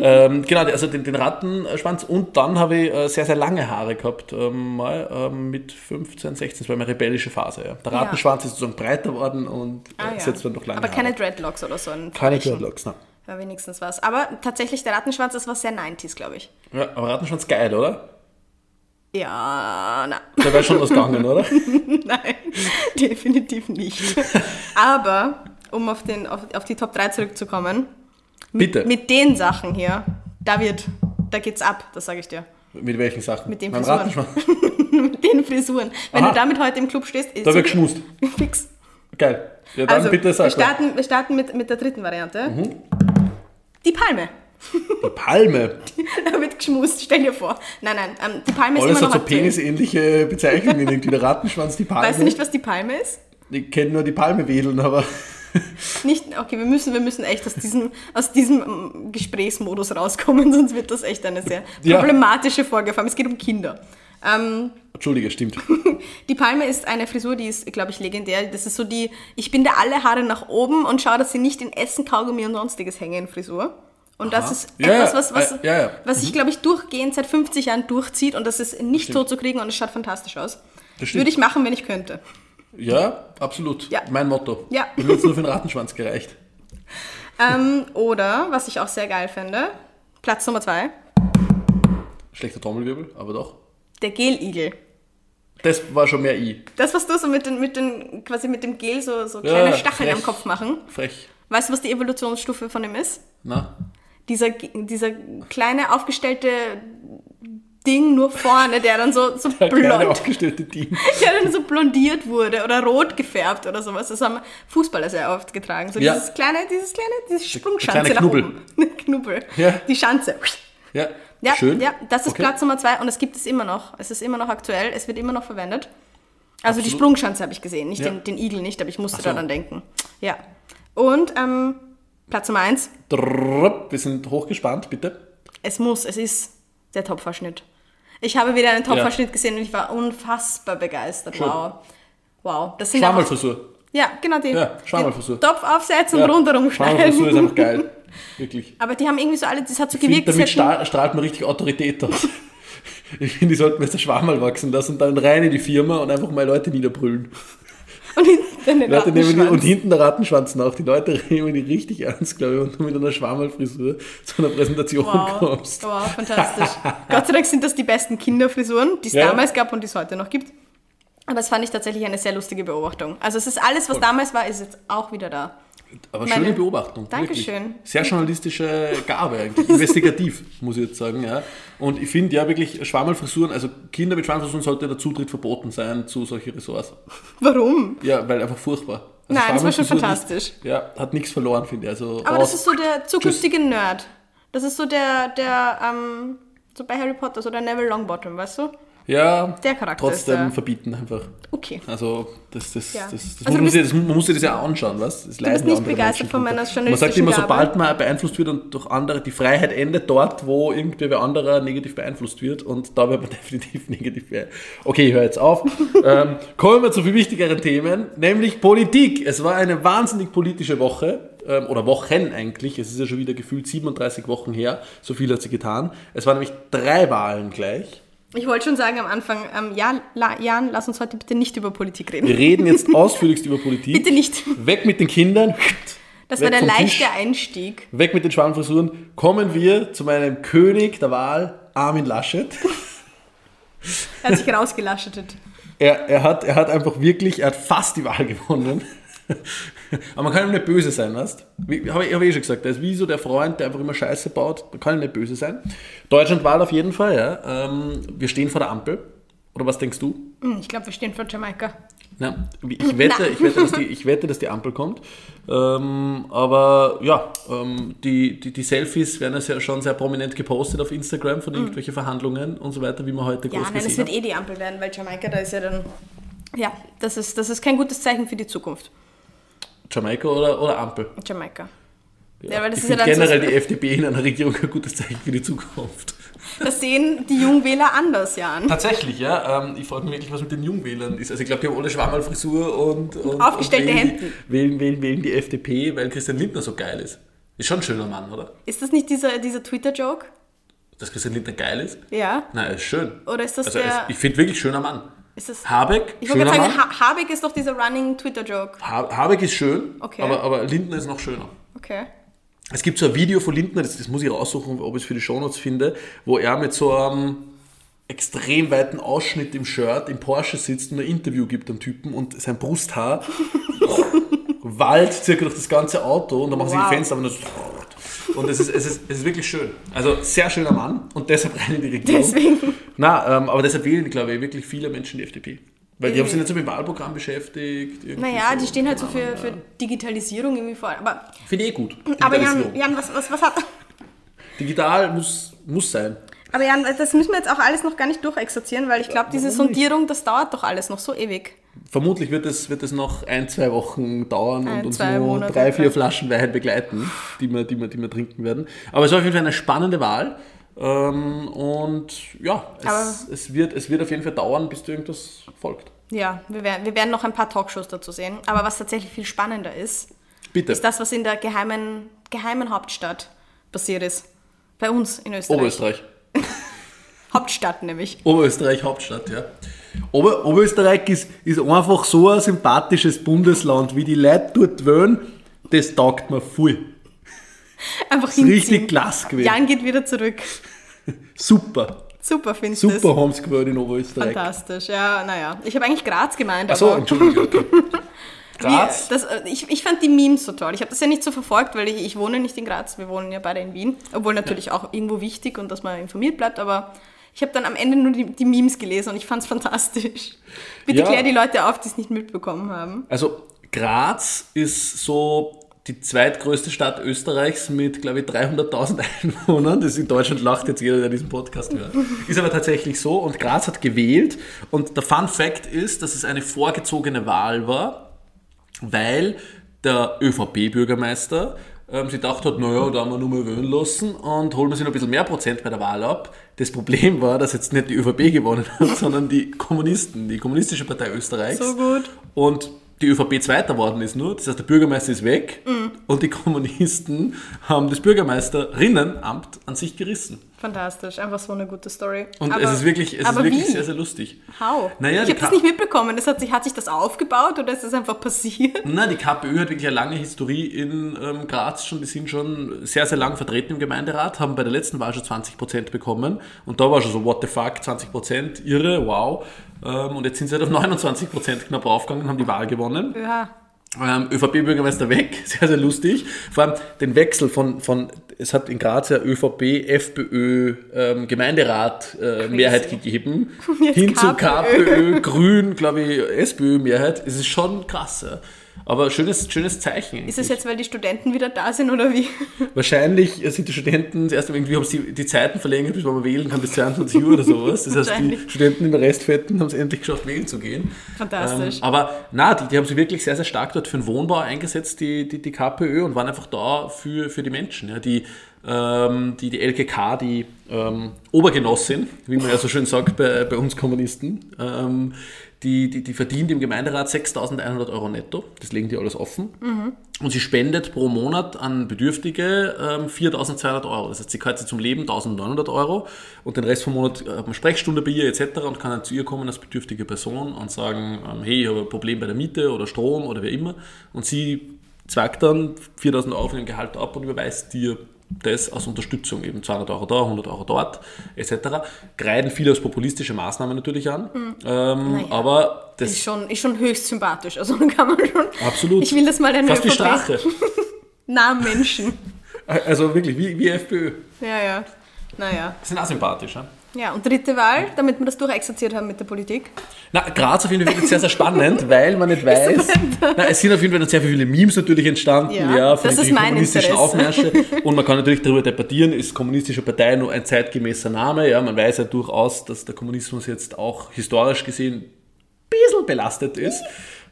[SPEAKER 1] Ähm, genau, also den, den Rattenschwanz und dann habe ich äh, sehr, sehr lange Haare gehabt, ähm, mal ähm, mit 15, 16, das war meine rebellische Phase. Ja. Der
[SPEAKER 2] Ja.
[SPEAKER 1] Rattenschwanz ist sozusagen breiter worden und
[SPEAKER 2] Ah,
[SPEAKER 1] äh,
[SPEAKER 2] ja.
[SPEAKER 1] setzt dann noch lange
[SPEAKER 2] Aber
[SPEAKER 1] Haare.
[SPEAKER 2] keine Dreadlocks oder so. ein
[SPEAKER 1] keine
[SPEAKER 2] Flächen.
[SPEAKER 1] Dreadlocks, nein.
[SPEAKER 2] War wenigstens was. Aber tatsächlich, der Rattenschwanz, das war sehr 90s, glaube ich.
[SPEAKER 1] Ja, aber Rattenschwanz geil, oder?
[SPEAKER 2] Ja, na,
[SPEAKER 1] Da wäre schon was gegangen, oder?
[SPEAKER 2] nein, definitiv nicht. Aber, um auf, den, auf, auf die Top 3 zurückzukommen,
[SPEAKER 1] Bitte.
[SPEAKER 2] mit den Sachen hier, da wird, da geht's ab, das sage ich dir.
[SPEAKER 1] Mit welchen Sachen?
[SPEAKER 2] Mit den
[SPEAKER 1] Beim
[SPEAKER 2] Frisuren. Mit den Frisuren. Wenn
[SPEAKER 1] Aha.
[SPEAKER 2] du damit heute im Club stehst, ist
[SPEAKER 1] Da wird geschmust.
[SPEAKER 2] Fix.
[SPEAKER 1] Geil. Ja, dann
[SPEAKER 2] Also,
[SPEAKER 1] bitte
[SPEAKER 2] wir
[SPEAKER 1] sag mal.
[SPEAKER 2] starten, wir starten mit, mit der dritten Variante.
[SPEAKER 1] Mhm.
[SPEAKER 2] Die Palme.
[SPEAKER 1] Die Palme.
[SPEAKER 2] Da wird geschmust, stell dir vor. Nein, nein, ähm, die Palme ist
[SPEAKER 1] Alles
[SPEAKER 2] immer
[SPEAKER 1] hat
[SPEAKER 2] noch
[SPEAKER 1] so
[SPEAKER 2] aktuell.
[SPEAKER 1] penisähnliche Bezeichnungen, irgendwie der Rattenschwanz, die Palme.
[SPEAKER 2] Weißt du nicht, was die Palme ist?
[SPEAKER 1] Ich kenne nur die Palme wedeln, aber
[SPEAKER 2] Nicht, okay, wir müssen, wir müssen echt aus diesem, aus diesem ähm, Gesprächsmodus rauskommen, sonst wird das echt eine sehr problematische Folge. Vor allem, es geht um Kinder. Ähm,
[SPEAKER 1] Entschuldige, stimmt.
[SPEAKER 2] die Palme ist eine Frisur, die ist, glaube ich, legendär. Das ist so die, ich binde alle Haare nach oben und schaue, dass sie nicht in Essen, Kaugummi und sonstiges hängen Frisur. Und das
[SPEAKER 1] Aha.
[SPEAKER 2] ist
[SPEAKER 1] Ja,
[SPEAKER 2] etwas, was, was,
[SPEAKER 1] äh, ja, ja.
[SPEAKER 2] was sich, glaube ich, durchgehend seit 50 Jahren durchzieht und das ist nicht so zu kriegen und es schaut fantastisch aus.
[SPEAKER 1] Das.
[SPEAKER 2] Würde ich machen, wenn ich könnte.
[SPEAKER 1] Ja, absolut. Mein Motto.
[SPEAKER 2] Ja.
[SPEAKER 1] Mir wird nur für den Rattenschwanz gereicht.
[SPEAKER 2] Ähm, oder, was ich auch sehr geil finde, Platz Nummer zwei,
[SPEAKER 1] Schlechter Trommelwirbel, aber doch.
[SPEAKER 2] der Geligel.
[SPEAKER 1] Das war schon mehr I.
[SPEAKER 2] Das, was du so mit, den, mit, den, quasi mit dem Gel so, so kleine Stacheln
[SPEAKER 1] frech.
[SPEAKER 2] am Kopf machen.
[SPEAKER 1] Frech.
[SPEAKER 2] Weißt du, was die Evolutionsstufe von dem ist?
[SPEAKER 1] Na?
[SPEAKER 2] Dieser, dieser kleine aufgestellte Ding nur vorne, der dann so, so
[SPEAKER 1] Der
[SPEAKER 2] blond,
[SPEAKER 1] aufgestellte Team.
[SPEAKER 2] der dann so blondiert wurde oder rot gefärbt oder sowas. Das haben Fußballer sehr oft getragen. So
[SPEAKER 1] Ja.
[SPEAKER 2] dieses kleine, dieses kleine, diese Sprungschanze nach
[SPEAKER 1] Knubbel.
[SPEAKER 2] oben. Knubbel.
[SPEAKER 1] Ja.
[SPEAKER 2] Die Schanze.
[SPEAKER 1] Ja.
[SPEAKER 2] Ja,
[SPEAKER 1] Schön.
[SPEAKER 2] ja, das ist
[SPEAKER 1] Okay.
[SPEAKER 2] Platz Nummer zwei und es gibt es immer noch. Es ist immer noch aktuell, es wird immer noch verwendet. Also die
[SPEAKER 1] Absolut.
[SPEAKER 2] Sprungschanze habe ich gesehen, nicht den, den Igel nicht, aber ich musste
[SPEAKER 1] so.
[SPEAKER 2] daran denken. Ja. Und ähm, Platz Nummer eins,
[SPEAKER 1] Drrrp, Wir sind hochgespannt, bitte.
[SPEAKER 2] es muss, es ist der Topfverschnitt. Ich habe wieder einen Topfverschnitt gesehen und ich war unfassbar begeistert.
[SPEAKER 1] Schön.
[SPEAKER 2] Wow. Wow. Das sind
[SPEAKER 1] Schwammelfrisur.
[SPEAKER 2] ja, genau die.
[SPEAKER 1] Ja, Schwammerlfrisur.
[SPEAKER 2] den Topf aufsetzen
[SPEAKER 1] Ja.
[SPEAKER 2] und rundherum
[SPEAKER 1] Schwammelfrisur ist einfach geil. Wirklich.
[SPEAKER 2] Aber die haben irgendwie so alle, das hat so
[SPEAKER 1] Ich
[SPEAKER 2] gewirkt,
[SPEAKER 1] damit
[SPEAKER 2] hätten-
[SPEAKER 1] stra- strahlt man richtig Autorität aus. Ich finde, die sollten jetzt der Schwammerl wachsen lassen und dann rein in die Firma und einfach mal Leute niederbrüllen.
[SPEAKER 2] und hinten den
[SPEAKER 1] Leute nehmen die,
[SPEAKER 2] Rattenschwanz.
[SPEAKER 1] und hinten der Rattenschwanz nach. Die Leute nehmen die richtig ernst, glaube ich, und du mit einer Schwammerlfrisur zu einer Präsentation
[SPEAKER 2] Wow,
[SPEAKER 1] kommst.
[SPEAKER 2] wow, fantastisch. Gott sei Dank sind das die besten Kinderfrisuren, die es
[SPEAKER 1] Ja.
[SPEAKER 2] damals gab und die es heute noch gibt. Aber es fand ich tatsächlich eine sehr lustige Beobachtung. Also es ist alles, was damals war, ist jetzt auch wieder da.
[SPEAKER 1] Aber
[SPEAKER 2] Meine-
[SPEAKER 1] schöne Beobachtung.
[SPEAKER 2] Dankeschön.
[SPEAKER 1] Wirklich. Sehr journalistische Gabe eigentlich. Investigativ, muss ich jetzt sagen. Ja. Und ich finde ja wirklich Schwammelfrisuren, also Kinder mit Schwammelfrisuren sollte der Zutritt verboten sein zu solchen Ressorts.
[SPEAKER 2] Warum?
[SPEAKER 1] Ja, weil einfach furchtbar. Also
[SPEAKER 2] Nein, das war schon fantastisch.
[SPEAKER 1] Ist, ja, hat nichts verloren, finde ich. Also
[SPEAKER 2] Aber
[SPEAKER 1] raus.
[SPEAKER 2] das ist so der zukünftige Nerd. Das ist so der, der, ähm, so bei Harry Potter, so der Neville Longbottom, weißt du?
[SPEAKER 1] Ja,
[SPEAKER 2] der Charakter
[SPEAKER 1] trotzdem verbieten einfach.
[SPEAKER 2] Okay.
[SPEAKER 1] Also, das, das,
[SPEAKER 2] Ja.
[SPEAKER 1] das, das,
[SPEAKER 2] Also
[SPEAKER 1] muss
[SPEAKER 2] du bist-
[SPEAKER 1] das, man muss sich das ja anschauen, was? Das leiden
[SPEAKER 2] bist nicht begeistert von meiner
[SPEAKER 1] Man sagt
[SPEAKER 2] journalistischen
[SPEAKER 1] immer,
[SPEAKER 2] Gabe.
[SPEAKER 1] sobald man beeinflusst wird und durch andere, die Freiheit endet dort, wo irgendwer wer anderer negativ beeinflusst wird und da wird man definitiv negativ beeinflusst. Okay, ich höre jetzt auf. ähm, kommen wir zu viel wichtigeren Themen, nämlich Politik. Es war eine wahnsinnig politische Woche ähm, oder Wochen eigentlich. Es ist ja schon wieder gefühlt 37 Wochen her. So viel hat sie getan. Es waren nämlich drei Wahlen gleich.
[SPEAKER 2] Ich wollte schon sagen am Anfang, ähm, ja, La, Jan, lass uns heute bitte nicht über Politik reden.
[SPEAKER 1] Wir reden jetzt ausführlichst über Politik.
[SPEAKER 2] Bitte nicht.
[SPEAKER 1] Weg mit den Kindern.
[SPEAKER 2] Das war der
[SPEAKER 1] vom Tisch.
[SPEAKER 2] leichte Einstieg.
[SPEAKER 1] Weg mit den Schwarmfrisuren. Kommen wir zu meinem König der Wahl, Armin Laschet.
[SPEAKER 2] Er hat sich rausgelaschetet.
[SPEAKER 1] Er, er, hat, er hat einfach wirklich, er hat fast die Wahl gewonnen. Aber man kann ihm nicht böse sein, weißt du? Habe ich, hab ich eh schon gesagt, der ist wie so der Freund, der einfach immer Scheiße baut. Da kann ihm nicht böse sein. Deutschland-Wahl auf jeden Fall, ja. Ähm, wir stehen vor der Ampel. Oder was denkst du?
[SPEAKER 2] Hm, Ich glaube, wir stehen vor Jamaika.
[SPEAKER 1] Na, ich, wette, ich, wette, dass die, ich wette, dass die Ampel kommt. Ähm, aber ja, ähm, die, die, die Selfies werden ja schon sehr prominent gepostet auf Instagram von irgendwelchen Verhandlungen und so weiter, wie man heute.
[SPEAKER 2] Ja,
[SPEAKER 1] groß
[SPEAKER 2] nein, es wird eh die Ampel werden, weil Jamaika, da ist ja dann. Ja, das ist, das ist kein gutes Zeichen für die Zukunft.
[SPEAKER 1] Jamaika oder, oder Ampel?
[SPEAKER 2] Jamaika. Ja, weil das
[SPEAKER 1] ich
[SPEAKER 2] ist ja
[SPEAKER 1] finde
[SPEAKER 2] dann so-
[SPEAKER 1] generell die FDP in einer Regierung ein gutes Zeichen für die Zukunft.
[SPEAKER 2] Das sehen die Jungwähler anders, Jan.
[SPEAKER 1] Tatsächlich, ja. Ähm, ich frage mich wirklich, was mit den Jungwählern ist. Also ich glaube, die haben alle Schwammerlfrisur und, und,
[SPEAKER 2] Aufgestellte
[SPEAKER 1] und wählen,
[SPEAKER 2] Hemden.
[SPEAKER 1] Die, wählen, wählen, wählen die FDP, weil Christian Lindner so geil ist. Ist schon ein schöner Mann, oder?
[SPEAKER 2] Ist das nicht dieser, dieser Twitter-Joke?
[SPEAKER 1] Dass Christian Lindner geil ist?
[SPEAKER 2] Ja.
[SPEAKER 1] Nein, er ist schön.
[SPEAKER 2] Oder ist das
[SPEAKER 1] Also
[SPEAKER 2] der.
[SPEAKER 1] es- ich finde wirklich schöner Mann.
[SPEAKER 2] Ist das,
[SPEAKER 1] Habeck,
[SPEAKER 2] ich wollte gerade sagen,
[SPEAKER 1] Mann.
[SPEAKER 2] ha Habeck ist doch dieser running Twitter-Joke.
[SPEAKER 1] Ha Habeck ist schön,
[SPEAKER 2] Okay.
[SPEAKER 1] aber, aber Lindner ist noch schöner.
[SPEAKER 2] Okay.
[SPEAKER 1] Es gibt so ein Video von Lindner, das, das muss ich raussuchen, ob ich es für die Shownotes finde, wo er mit so einem extrem weiten Ausschnitt im Shirt im Porsche sitzt und ein Interview gibt am Typen und sein Brusthaar wallt circa durch das ganze Auto und dann machen sie
[SPEAKER 2] Wow.
[SPEAKER 1] die Fenster und das und es ist, es, ist, es ist wirklich schön. Also sehr schöner Mann und deshalb rein in die Regierung.
[SPEAKER 2] Deswegen.
[SPEAKER 1] Na, ähm, aber deshalb wählen, glaube ich, wirklich viele Menschen die FDP. Weil die haben sich nicht so mit dem Wahlprogramm beschäftigt.
[SPEAKER 2] Naja,
[SPEAKER 1] so.
[SPEAKER 2] die stehen halt so für, für Digitalisierung irgendwie vor. Aber,
[SPEAKER 1] Finde ich eh gut.
[SPEAKER 2] aber Jan. Jan was, was, was hat.
[SPEAKER 1] Digital muss, muss sein.
[SPEAKER 2] Aber Jan, das müssen wir jetzt auch alles noch gar nicht durchexerzieren, weil ich glaube, diese? Sondierung, das dauert doch alles noch so ewig.
[SPEAKER 1] Vermutlich wird es, wird es noch ein, zwei Wochen dauern
[SPEAKER 2] Ein,
[SPEAKER 1] und uns nur
[SPEAKER 2] Monate,
[SPEAKER 1] drei, vier. Flaschen Wein begleiten, die wir, die, wir, die wir trinken werden. Aber es war auf jeden Fall eine spannende Wahl. Ähm, und ja, es, es, wird, es wird auf jeden Fall dauern, bis irgendwas folgt.
[SPEAKER 2] Ja, wir werden, wir werden noch ein paar Talkshows dazu sehen. Aber was tatsächlich viel spannender ist,
[SPEAKER 1] Bitte.
[SPEAKER 2] ist das, was in der geheimen, geheimen Hauptstadt passiert ist. Bei uns in Österreich.
[SPEAKER 1] Oberösterreich.
[SPEAKER 2] Hauptstadt nämlich.
[SPEAKER 1] Oberösterreich Hauptstadt, ja. Ober Oberösterreich ist, ist einfach so ein sympathisches Bundesland, wie die Leute dort wohnen, das taugt mir voll.
[SPEAKER 2] Einfach
[SPEAKER 1] ist richtig
[SPEAKER 2] hinziehen.
[SPEAKER 1] klasse gewesen.
[SPEAKER 2] Jan geht wieder zurück.
[SPEAKER 1] Super.
[SPEAKER 2] Super, findest du
[SPEAKER 1] Super haben sie gewählt in Oberösterreich.
[SPEAKER 2] Fantastisch, ja, naja. Ich habe eigentlich Graz gemeint,
[SPEAKER 1] Achso,
[SPEAKER 2] aber
[SPEAKER 1] Entschuldigung. Okay.
[SPEAKER 2] wie,
[SPEAKER 1] Graz.
[SPEAKER 2] das, äh, ich, ich fand die Memes so toll. Ich habe das ja nicht so verfolgt, weil ich, ich wohne nicht in Graz, wir wohnen ja beide in Wien. Obwohl natürlich auch irgendwo wichtig und dass man informiert bleibt, aber ich habe dann am Ende nur die, die Memes gelesen und ich fand es fantastisch. Bitte
[SPEAKER 1] Ja.
[SPEAKER 2] klär die Leute auf, die es nicht mitbekommen haben.
[SPEAKER 1] Also Graz ist so die zweitgrößte Stadt Österreichs mit, glaube ich, 300.000 Einwohnern. Das in Deutschland lacht jetzt jeder, der diesen Podcast hört. Ist aber tatsächlich so. Und Graz hat gewählt. Und der Fun Fact ist, dass es eine vorgezogene Wahl war, weil der ÖVP-Bürgermeister ähm, sich gedacht hat, naja, da haben wir nur mal wählen lassen und holen wir sich noch ein bisschen mehr Prozent bei der Wahl ab. Das Problem war, dass jetzt nicht die ÖVP gewonnen hat, sondern die Kommunisten, die Kommunistische Partei Österreichs.
[SPEAKER 2] So gut.
[SPEAKER 1] Und die ÖVP Zweiter geworden ist nur, das heißt, der Bürgermeister ist weg
[SPEAKER 2] Mhm.
[SPEAKER 1] und die Kommunisten haben das Bürgermeisterinnenamt an sich gerissen.
[SPEAKER 2] Fantastisch, einfach so eine gute Story.
[SPEAKER 1] Und
[SPEAKER 2] aber,
[SPEAKER 1] es ist wirklich, es ist wirklich
[SPEAKER 2] wie?
[SPEAKER 1] sehr, sehr lustig.
[SPEAKER 2] How?
[SPEAKER 1] Naja,
[SPEAKER 2] ich habe das nicht mitbekommen. Es hat, sich, hat sich das aufgebaut oder ist das einfach passiert?
[SPEAKER 1] Na, die KPÖ hat wirklich eine lange Historie in ähm, Graz schon. Die sind schon sehr, sehr lang vertreten im Gemeinderat, haben bei der letzten Wahl schon 20% bekommen. Und da war schon so, what the fuck, 20%, irre, wow. Ähm, und jetzt sind sie halt auf 29% knapp raufgegangen und haben die Wahl gewonnen.
[SPEAKER 2] Ja.
[SPEAKER 1] Ähm, ÖVP-Bürgermeister weg, sehr, sehr lustig. Vor allem den Wechsel von, von es hat in Graz ja ÖVP, FPÖ, ähm, Gemeinderat äh, Mehrheit gegeben,
[SPEAKER 2] Jetzt
[SPEAKER 1] hin zu
[SPEAKER 2] KPÖ.
[SPEAKER 1] KPÖ, Grün, glaube ich, SPÖ Mehrheit. Es ist schon krass. Ja. Aber schönes, schönes Zeichen.
[SPEAKER 2] Ist es jetzt, weil die Studenten wieder da sind oder wie?
[SPEAKER 1] Wahrscheinlich sind die Studenten, erst irgendwie haben sie die, Zeiten verlängert, bis man wählen kann, bis 22 Uhr oder sowas. Das heißt, die. Studenten in der Restfetten haben es endlich geschafft, wählen zu gehen.
[SPEAKER 2] Fantastisch.
[SPEAKER 1] Ähm, aber na, die, die haben sich wirklich sehr, sehr stark dort für den Wohnbau eingesetzt, die, die, die KPÖ, und waren einfach da für, für die Menschen. Ja. Die, ähm, die, die LKK, die ähm, Obergenossin, wie man ja so schön sagt bei, bei uns Kommunisten, ähm, die, die, die verdient im Gemeinderat 6.100 Euro netto. Das legen die alles offen. Und sie spendet pro Monat an Bedürftige ähm, 4.200 Euro. Das heißt, sie sich zum Leben 1.900 Euro und den Rest vom Monat äh, hat man Sprechstunde bei ihr etc. und kann dann zu ihr kommen als bedürftige Person und sagen, ähm, hey, ich habe ein Problem bei der Miete oder Strom oder wie immer. Und sie zwackt dann 4.000 Euro von ihrem Gehalt ab und überweist dir das aus Unterstützung, eben 200 Euro da, 100 Euro dort, etc. Greifen viele als populistische Maßnahmen natürlich an, ähm,
[SPEAKER 2] Naja.
[SPEAKER 1] aber das
[SPEAKER 2] Ist schon, ist schon höchst sympathisch. Also kann man schon.
[SPEAKER 1] absolut
[SPEAKER 2] Ich will das mal den
[SPEAKER 1] fast wie Strache.
[SPEAKER 2] nahen Menschen.
[SPEAKER 1] Also wirklich, wie, wie FPÖ.
[SPEAKER 2] Ja, ja. Naja.
[SPEAKER 1] Sind auch sympathisch. Ja?
[SPEAKER 2] Ja, und dritte Wahl, damit wir das durchexerziert haben mit der Politik.
[SPEAKER 1] Na, Graz auf jeden Fall wird sehr, sehr spannend, weil man nicht weiß. Na, es sind auf jeden Fall sehr viele Memes natürlich entstanden,
[SPEAKER 2] Ja,
[SPEAKER 1] ja, von den kommunistischen
[SPEAKER 2] Interesse.
[SPEAKER 1] Aufmärsche. Und man kann natürlich darüber debattieren, ist kommunistische Partei nur ein zeitgemäßer Name? Ja, man weiß ja durchaus, dass der Kommunismus jetzt auch historisch gesehen ein bisschen belastet ist,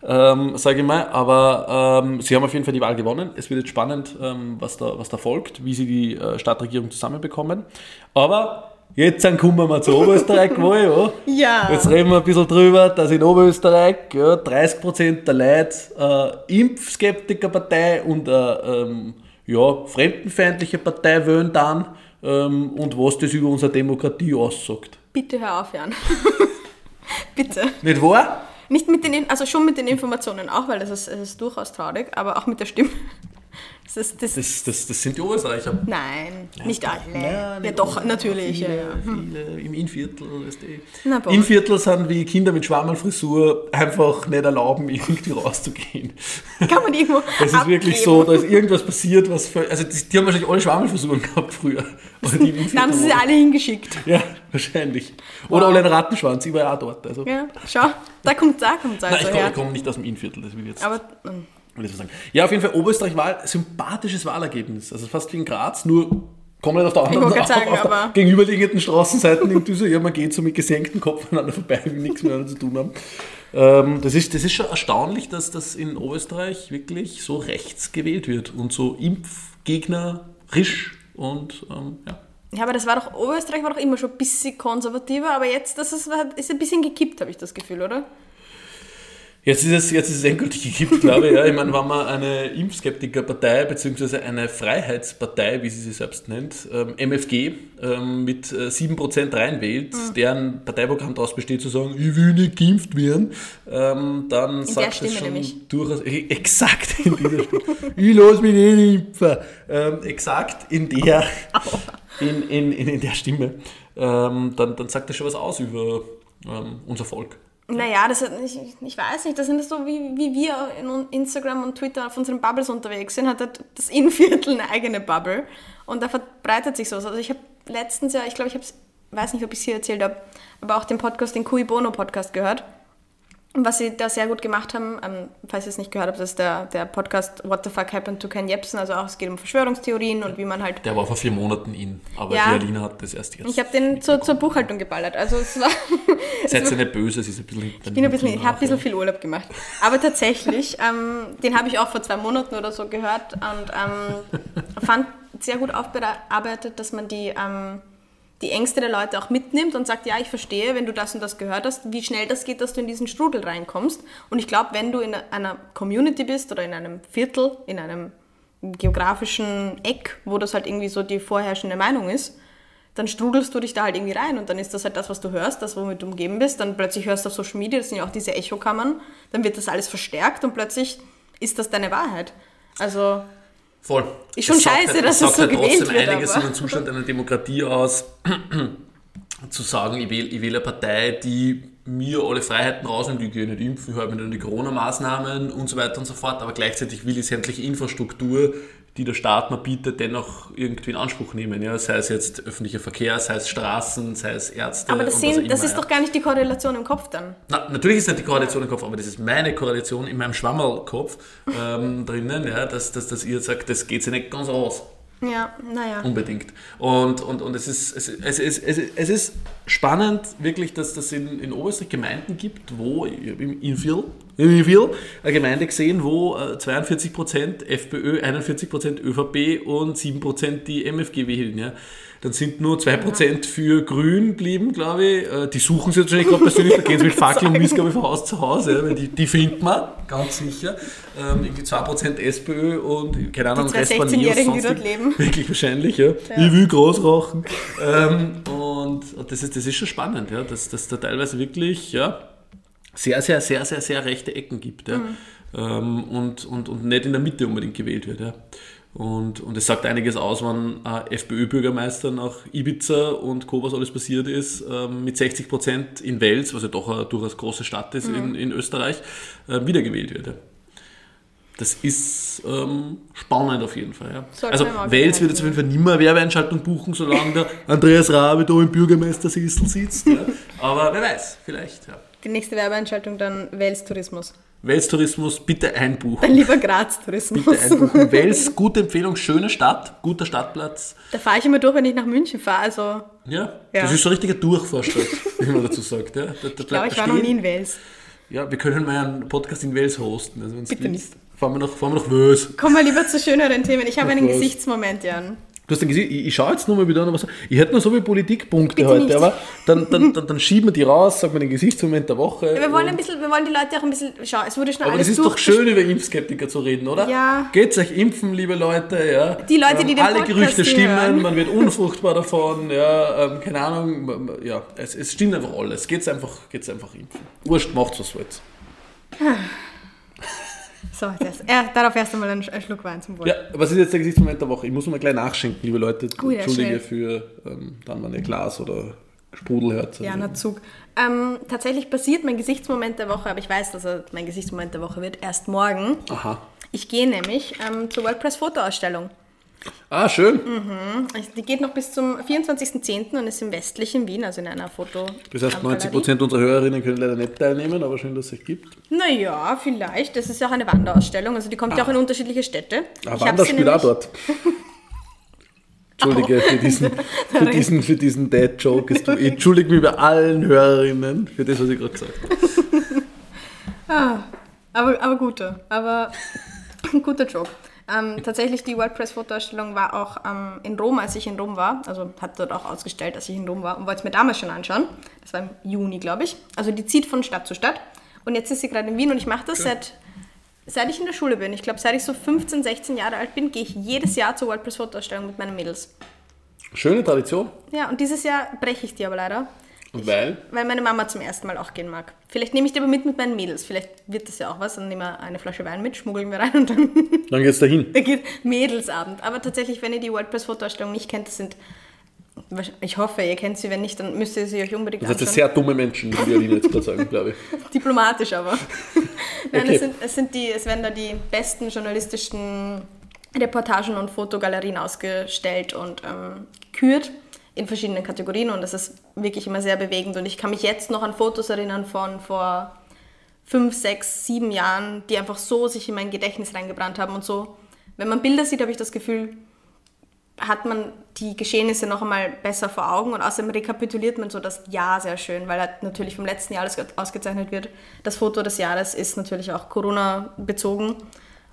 [SPEAKER 1] ähm, sage ich mal. Aber ähm, sie haben auf jeden Fall die Wahl gewonnen. Es wird jetzt spannend, ähm, was, da, was da folgt, wie sie die äh, Stadtregierung zusammenbekommen. Aber jetzt kommen wir mal zur Oberösterreich-Wahl. Ja.
[SPEAKER 2] Ja.
[SPEAKER 1] Jetzt reden wir ein bisschen drüber, dass in Oberösterreich ja, 30% der Leute äh, Impfskeptikerpartei und eine ähm, ja, fremdenfeindliche Partei wählen dann ähm, und was das über unsere Demokratie aussagt.
[SPEAKER 2] Bitte hör auf, Jan. Bitte.
[SPEAKER 1] Nicht wahr?
[SPEAKER 2] Nicht mit den, also schon mit den Informationen auch, weil das ist, es ist durchaus traurig, aber auch mit der Stimme. Das ist, das,
[SPEAKER 1] Das, das, das sind die Oberösterreicher.
[SPEAKER 2] nein, nicht alle. Ja,
[SPEAKER 1] nicht
[SPEAKER 2] doch, natürlich. Ja,
[SPEAKER 1] Viele,
[SPEAKER 2] ja.
[SPEAKER 1] viele im Innviertel. Weißt du. Innviertel sind wie Kinder mit Schwammerlfrisur einfach nicht erlauben, irgendwie rauszugehen.
[SPEAKER 2] Kann man die irgendwo
[SPEAKER 1] Es ist wirklich so, da ist irgendwas passiert, was. Für, also, die, die haben wahrscheinlich alle Schwammelversuchen gehabt früher. Die im
[SPEAKER 2] Dann haben sie sie alle hingeschickt.
[SPEAKER 1] Ja, wahrscheinlich. Oder
[SPEAKER 2] Wow.
[SPEAKER 1] alle einen Rattenschwanz, ich war ja auch dort. Also.
[SPEAKER 2] Ja, schau, da kommt da kommt
[SPEAKER 1] Nein,
[SPEAKER 2] also
[SPEAKER 1] ich komme
[SPEAKER 2] her.
[SPEAKER 1] komm nicht aus dem Innviertel, das will ich jetzt
[SPEAKER 2] Aber
[SPEAKER 1] will ich so sagen. Ja, auf jeden Fall Oberösterreich-Wahl, sympathisches Wahlergebnis. Also fast wie in Graz, nur komplett auf der anderen
[SPEAKER 2] sagen,
[SPEAKER 1] auf, auf der gegenüberliegenden Straßenseiten irgendwie so, ja, man geht so mit gesenktem Kopf aneinander vorbei, will nichts miteinander zu tun haben. Ähm, das, ist, das ist schon erstaunlich, dass das in Oberösterreich wirklich so rechts gewählt wird und so impfgegnerisch und ähm, ja.
[SPEAKER 2] ja, aber das war doch, Oberösterreich war doch immer schon ein bisschen konservativer, aber jetzt das ist, ist ein bisschen gekippt, habe ich das Gefühl, oder?
[SPEAKER 1] Jetzt ist es, jetzt ist es endgültig gekippt, glaube ich. Ja. Ich meine, wenn man eine Impfskeptikerpartei beziehungsweise eine Freiheitspartei, wie sie sich selbst nennt, ähm, MFG, ähm, mit äh, 7% reinwählt,
[SPEAKER 2] Mhm.
[SPEAKER 1] deren Parteiprogramm daraus besteht zu sagen, ich will nicht geimpft werden, ähm, dann
[SPEAKER 2] der
[SPEAKER 1] sagt es schon
[SPEAKER 2] nämlich.
[SPEAKER 1] durchaus, e- exakt in dieser Stimme, ich lasse mich nicht impfen, ähm, exakt in der, in, in, in, in der Stimme, ähm, dann, dann sagt das schon was aus über ähm, unser Volk.
[SPEAKER 2] Naja, das, ich, ich weiß nicht, das sind so wie, wie wir in Instagram und Twitter auf unseren Bubbles unterwegs sind, hat das Innviertel eine eigene Bubble und da verbreitet sich sowas. Also ich habe letztens ja, ich glaube, ich habe weiß nicht, ob ich es hier erzählt habe, aber auch den Podcast, den Cui Bono Podcast gehört. Was sie da sehr gut gemacht haben, ähm, falls ihr es nicht gehört habt, das ist der, der Podcast What the Fuck Happened to Ken Jebsen, also auch es geht um Verschwörungstheorien und wie man halt
[SPEAKER 1] Der war vor vier Monaten in, aber
[SPEAKER 2] Ja.
[SPEAKER 1] die Alina hat das erst jetzt.
[SPEAKER 2] ich habe den zur, zur Buchhaltung geballert. Also es war.
[SPEAKER 1] Seid ihr nicht böse, sie ist ein bisschen.
[SPEAKER 2] Ich bin ein bisschen, ich habe ein bisschen viel Urlaub gemacht. Aber tatsächlich, ähm, den habe ich auch vor zwei Monaten oder so gehört und ähm, fand sehr gut aufbearbeitet, dass man die, ähm, die Ängste der Leute auch mitnimmt und sagt, ja, ich verstehe, wenn du das und das gehört hast, wie schnell das geht, dass du in diesen Strudel reinkommst. Und ich glaube, wenn du in einer Community bist oder in einem Viertel, in einem geografischen Eck, wo das halt irgendwie so die vorherrschende Meinung ist, dann strudelst du dich da halt irgendwie rein und dann ist das halt das, was du hörst, das, womit du umgeben bist. Dann plötzlich hörst du auf Social Media, das sind ja auch diese Echokammern, dann wird das alles verstärkt und plötzlich ist das deine Wahrheit. Also,
[SPEAKER 1] Voll.
[SPEAKER 2] Ist schon
[SPEAKER 1] Es sagt
[SPEAKER 2] scheiße,
[SPEAKER 1] halt,
[SPEAKER 2] dass
[SPEAKER 1] es sagt
[SPEAKER 2] so
[SPEAKER 1] halt
[SPEAKER 2] gewählt
[SPEAKER 1] trotzdem
[SPEAKER 2] wird,
[SPEAKER 1] einiges
[SPEAKER 2] aber-
[SPEAKER 1] über den Zustand einer Demokratie aus, zu sagen, ich wähle, ich wähle eine Partei, die mir alle Freiheiten rausnimmt, ich gehe nicht impfen, ich halte mich an die Corona-Maßnahmen und so weiter und so fort, aber gleichzeitig will ich sämtliche Infrastruktur, die der Staat mir bietet, dennoch irgendwie in Anspruch nehmen. Ja? Sei es jetzt öffentlicher Verkehr, sei es Straßen, sei es Ärzte.
[SPEAKER 2] aber das, sehen, das
[SPEAKER 1] immer,
[SPEAKER 2] ist
[SPEAKER 1] ja.
[SPEAKER 2] doch gar nicht die Korrelation im Kopf dann.
[SPEAKER 1] Na, natürlich ist nicht die Korrelation im Kopf, aber das ist meine Korrelation in meinem Schwammerlkopf ähm, drinnen, ja, dass, dass, dass ihr sagt, das geht sich nicht ganz aus.
[SPEAKER 2] Ja, naja.
[SPEAKER 1] Unbedingt. Und, und, und es, ist, es, es, es, es, es ist spannend, wirklich, dass das in, in Oberösterreich Gemeinden gibt, wo, im Invil, Invil eine Gemeinde gesehen, wo äh, 42% FPÖ, 41% ÖVP und 7% die MFG wählen. Ja. Dann sind nur 2% für Grün geblieben, glaube ich. Äh, Die suchen sie wahrscheinlich gerade persönlich, da gehen sie mit Fackel und Missgabe von Haus zu Haus, ja, weil die, die findet man, ganz sicher. Ähm, irgendwie 2% SPÖ und keine Ahnung,
[SPEAKER 2] Die
[SPEAKER 1] Rest nie
[SPEAKER 2] 16-Jährigen, die dort leben.
[SPEAKER 1] Wirklich wahrscheinlich, ja. Ich will groß rauchen. ähm, und und das, ist, das ist schon spannend, ja, dass dass da teilweise wirklich ja, sehr, sehr, sehr, sehr, sehr rechte Ecken gibt. Ja.
[SPEAKER 2] Mhm.
[SPEAKER 1] Ähm, und, und, und nicht in der Mitte unbedingt gewählt wird. Ja. Und, und es sagt einiges aus, wann ein FPÖ-Bürgermeister nach Ibiza und Co., was alles passiert ist, ähm, mit 60 Prozent in Wels, was ja doch eine durchaus große Stadt ist in, in Österreich, äh, wiedergewählt wird. Ja. Das ist ähm, spannend auf jeden Fall. Ja. Also Wels wird jetzt auf jeden Fall nicht mehr Werbeeinschaltung buchen, solange der Andreas Rabe da im Bürgermeistersessel sitzt. Ja. Aber wer weiß, vielleicht. Ja.
[SPEAKER 2] Die nächste Werbeeinschaltung dann Wels Tourismus.
[SPEAKER 1] Wels Tourismus, bitte einbuchen.
[SPEAKER 2] Dann lieber Graz Tourismus.
[SPEAKER 1] Bitte einbuchen. Wels, gute Empfehlung, schöne Stadt, guter Stadtplatz.
[SPEAKER 2] Da fahre ich immer durch, wenn ich nach München fahre. Also,
[SPEAKER 1] Ja,
[SPEAKER 2] Ja.
[SPEAKER 1] das ist so ein richtiger Durchfahrstadt, wie man dazu sagt. Ja. Da, da
[SPEAKER 2] ich glaube, ich war noch nie in Wels.
[SPEAKER 1] Ja, wir können mal einen Podcast in Wales hosten. Also
[SPEAKER 2] Bitte
[SPEAKER 1] willst.
[SPEAKER 2] nicht.
[SPEAKER 1] Fahren wir nach, fahren wir Wels.
[SPEAKER 2] Kommen wir lieber zu schöneren Themen. Ich habe einen? Gesichtsmoment, Jan.
[SPEAKER 1] Du hast den gesehen, ich, ich schaue jetzt nochmal wieder an, was. Ich hätte noch so viele Politikpunkte
[SPEAKER 2] Bitte
[SPEAKER 1] heute,
[SPEAKER 2] nicht.
[SPEAKER 1] aber dann, dann, dann, dann schieben wir die raus, sagen wir den Gesichtsmoment der Woche.
[SPEAKER 2] Wir wollen, ein bisschen, wir wollen die Leute auch ein bisschen. Schau, es wurde schon
[SPEAKER 1] aber
[SPEAKER 2] alles
[SPEAKER 1] das ist doch schön, über Impfskeptiker zu reden, oder?
[SPEAKER 2] Ja.
[SPEAKER 1] Geht's euch impfen, liebe Leute, ja.
[SPEAKER 2] Die Leute, die den
[SPEAKER 1] Alle
[SPEAKER 2] Podcast
[SPEAKER 1] Gerüchte stimmen,
[SPEAKER 2] hören.
[SPEAKER 1] man wird unfruchtbar davon, ja, ähm, keine Ahnung, ja, es, es stimmt einfach alles. Geht's einfach, geht's einfach impfen. Wurscht, macht's was wollt.
[SPEAKER 2] So, das, ja, darauf erst einmal einen, Schluck Wein zum Wohl.
[SPEAKER 1] Ja, was ist jetzt der Gesichtsmoment der Woche? Ich muss mal gleich nachschenken, liebe Leute.
[SPEAKER 2] Oh ja,
[SPEAKER 1] Entschuldige
[SPEAKER 2] schnell.
[SPEAKER 1] für ähm, dann, wenn ihr Glas oder Sprudel hört.
[SPEAKER 2] Ja, na Zug. Ähm, tatsächlich passiert mein Gesichtsmoment der Woche, aber ich weiß, dass er mein Gesichtsmoment der Woche wird, erst morgen.
[SPEAKER 1] Aha.
[SPEAKER 2] Ich gehe nämlich ähm, zur WordPress-Fotoausstellung.
[SPEAKER 1] Ah, schön.
[SPEAKER 2] Ich- Die geht noch bis zum 24.10. und ist im westlichen Wien, also in einer Foto.
[SPEAKER 1] Das heißt,
[SPEAKER 2] ähm,
[SPEAKER 1] 90% unserer Hörerinnen können leider nicht teilnehmen, aber schön, dass es euch gibt.
[SPEAKER 2] Naja, vielleicht. Das ist ja auch eine Wanderausstellung, also die kommt ja auch in unterschiedliche Städte.
[SPEAKER 1] Ah, spielt auch dort. Entschuldige für diesen, für diesen, für diesen Dad-Joke. Ich entschuldige mich bei allen Hörerinnen für das, was ich gerade gesagt habe.
[SPEAKER 2] Ah, aber, aber guter. Aber ein guter Joke. Ähm, tatsächlich, die WordPress-Fotoausstellung war auch ähm, in Rom, als ich in Rom war. Also hat dort auch ausgestellt, als ich in Rom war und wollte es mir damals schon anschauen. Das war im Juni, glaube ich. Also die zieht von Stadt zu Stadt. Und jetzt ist sie gerade in Wien und ich mache das seit, seit ich in der Schule bin. Ich glaube, seit ich so 15, 16 Jahre alt bin, gehe ich jedes Jahr zur WordPress-Fotoausstellung mit meinen Mädels.
[SPEAKER 1] Schöne Tradition.
[SPEAKER 2] Ja, und dieses Jahr breche ich die aber leider.
[SPEAKER 1] Weil?
[SPEAKER 2] Weil meine Mama zum ersten Mal auch gehen mag. Vielleicht nehme ich die aber mit mit meinen Mädels. Vielleicht wird das ja auch was. Dann nehmen wir eine Flasche Wein mit, schmuggeln wir rein und dann
[SPEAKER 1] Dann geht's dahin.
[SPEAKER 2] da geht Mädelsabend. Aber tatsächlich, wenn ihr die WordPress-Fotoausstellung nicht kennt, das sind, ich hoffe, ihr kennt sie. Wenn nicht, dann müsst ihr sie euch unbedingt
[SPEAKER 1] Das heißt, das
[SPEAKER 2] anschauen.
[SPEAKER 1] sehr dumme Menschen, wie Aline jetzt gerade sagen, glaube ich.
[SPEAKER 2] Diplomatisch aber. Nein,
[SPEAKER 1] Okay.
[SPEAKER 2] es, sind, es, sind die, es werden da die besten journalistischen Reportagen und Fotogalerien ausgestellt und ähm, gekürt in verschiedenen Kategorien und das ist wirklich immer sehr bewegend und ich kann mich jetzt noch an Fotos erinnern von vor fünf, sechs, sieben Jahren, die einfach so sich in mein Gedächtnis reingebrannt haben und so. Wenn man Bilder sieht, habe ich das Gefühl, hat man die Geschehnisse noch einmal besser vor Augen und außerdem rekapituliert man so das Jahr sehr schön, weil halt natürlich vom letzten Jahr alles ausgezeichnet wird. Das Foto des Jahres ist natürlich auch Corona bezogen